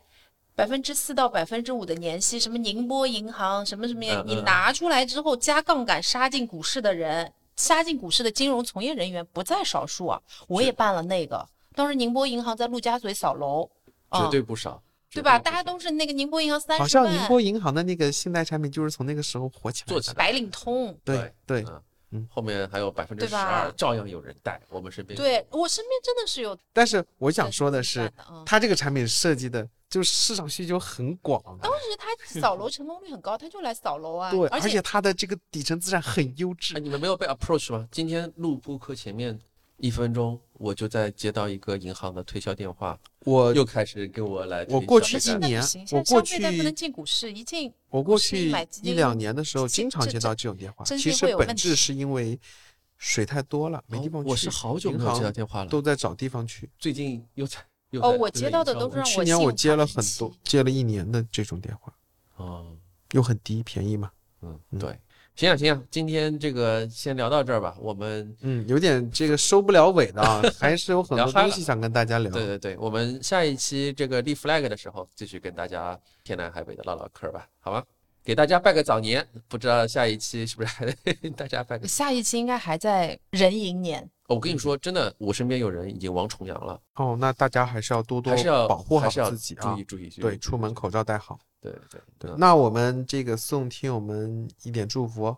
[SPEAKER 3] 百分之四到百分之五的年息，什么宁波银行，什么什么
[SPEAKER 4] 嗯，
[SPEAKER 3] 你
[SPEAKER 4] 嗯
[SPEAKER 3] 拿出来之后加杠杆杀进股市的人，杀进股市的金融从业人员不在少数啊。我也办了那个，当时宁波银行在陆家嘴扫楼，
[SPEAKER 4] 绝
[SPEAKER 3] 啊
[SPEAKER 4] 对不少，
[SPEAKER 3] 对吧？大家都是那个宁波银行三十万，
[SPEAKER 2] 好像宁波银行的那个信贷产品就是从那个时候火起来的。
[SPEAKER 4] 做起来
[SPEAKER 3] 白领通。
[SPEAKER 2] 对对，
[SPEAKER 4] 嗯
[SPEAKER 2] 嗯
[SPEAKER 4] 后面还有百分之十二，照样有人贷。我们身边
[SPEAKER 3] 对我身边真的是有
[SPEAKER 2] 但是我想说的是，
[SPEAKER 3] 嗯
[SPEAKER 2] 它这个产品设计的就是市场需求很广的，
[SPEAKER 3] 当时他 扫楼成功率很高，他就来扫楼啊。
[SPEAKER 2] 对，
[SPEAKER 3] 而
[SPEAKER 2] 而且他的这个底层资产很优质
[SPEAKER 4] 哎，。你们没有被 approach 吗？今天录播课前面一分钟，我就在接到一个银行的推销电话，
[SPEAKER 2] 我
[SPEAKER 4] 又开始跟我来推销。
[SPEAKER 2] 我过去一年我过去
[SPEAKER 3] 不能进股市，一进
[SPEAKER 2] 我过去一两年的时候，经常接到这种电话。其实本质是因为水太多了，没地方去。
[SPEAKER 4] 哦我是好久没有接到电话了，
[SPEAKER 2] 都在找地方去。
[SPEAKER 4] 最近又在又
[SPEAKER 3] 哦
[SPEAKER 4] 在
[SPEAKER 3] 我接到的都是让我
[SPEAKER 2] 去年我接了很多，接了一年的这种电话，
[SPEAKER 4] 哦，
[SPEAKER 2] 又很低，便宜嘛。
[SPEAKER 4] 嗯，
[SPEAKER 2] 嗯
[SPEAKER 4] 对，行啊行啊，今天这个先聊到这儿吧，我们。
[SPEAKER 2] 嗯，有点这个收不了尾的啊，还是有很多东西想跟大家聊。
[SPEAKER 4] 对对对，我们下一期这个立 flag 的时候，继续跟大家天南海北的唠唠嗑吧，好吗？给大家拜个早年，不知道下一期是不是还得给 大家拜个？
[SPEAKER 3] 下一期应该还在壬寅年。
[SPEAKER 4] 我跟你说，真的，我身边有人已经亡重阳了，
[SPEAKER 2] 哦，那大家还是要多多
[SPEAKER 4] 还是要
[SPEAKER 2] 保护好
[SPEAKER 4] 还是要
[SPEAKER 2] 自己啊
[SPEAKER 4] 注意。注意注意。
[SPEAKER 2] 对，出门口罩戴好。
[SPEAKER 4] 对对
[SPEAKER 2] 对，
[SPEAKER 4] 嗯
[SPEAKER 2] 那我们这个送听友们一点祝福哦。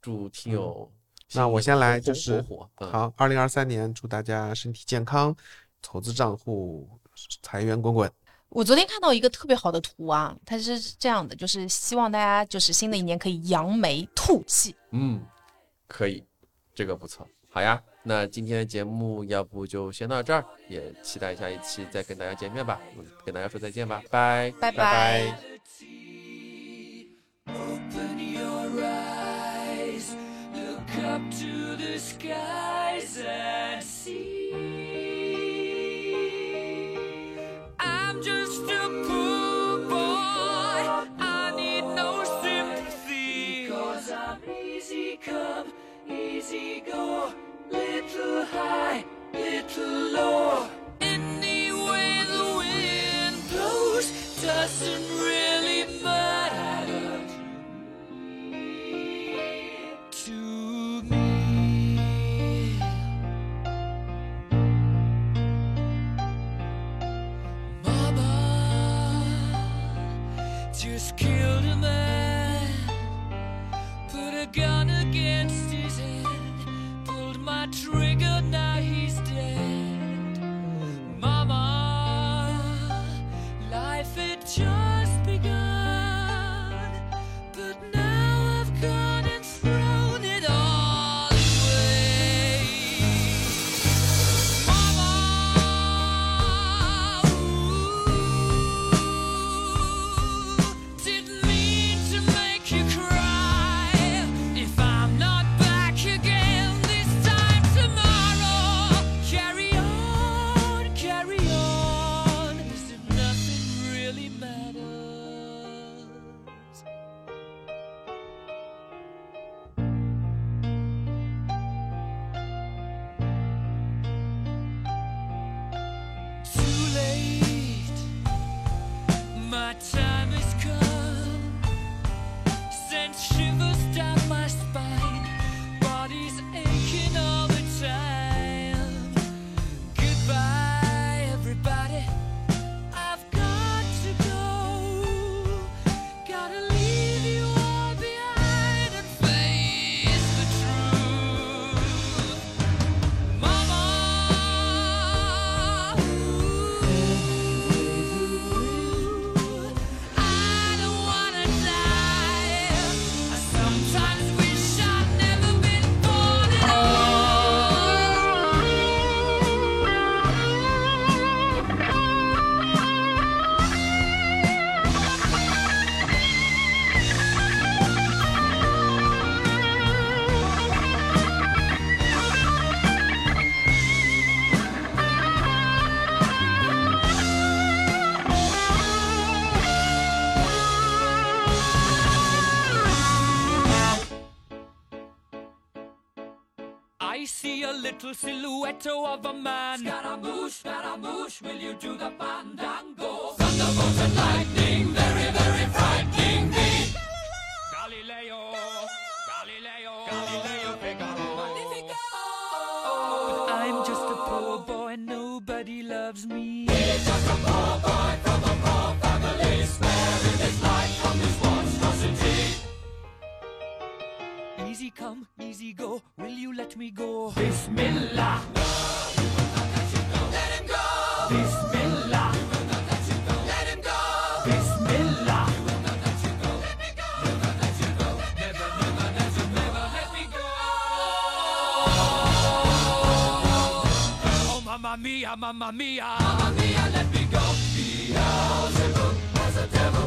[SPEAKER 4] 祝听友
[SPEAKER 2] 那我先来就是
[SPEAKER 4] 火火，嗯，
[SPEAKER 2] 好，二零二三年祝大家身体健康，投资账户财源滚滚。
[SPEAKER 3] 我昨天看到一个特别好的图啊，它是这样的，就是希望大家就是新的一年可以扬眉吐气。
[SPEAKER 4] 嗯，可以，这个不错。好呀，那今天的节目要不就先到这儿，也期待下一期再跟大家见面吧。嗯，跟大家说再见吧，拜
[SPEAKER 3] 拜
[SPEAKER 2] 拜
[SPEAKER 3] 拜
[SPEAKER 5] Open your eyes, look up to the skies and see. I'm just a poor boy, I need no sympathy. Cause I'm easy come, easy go, little high, little low. Any way the wind blows doesn't really little silhouette of a man. Scaramouche, Scaramouche, will you do the fandango? Thunderbolt and lightning, Easy come, easy go. Will you let me go? Bismillah. Let him go. Bismillah. Let him go. Bismillah. Let you go. Let me go. Never let you go. Never, never let you, never let me go. Oh, mamma mia, mamma mia. Mamma mia, let me go. Beelzebub has a devil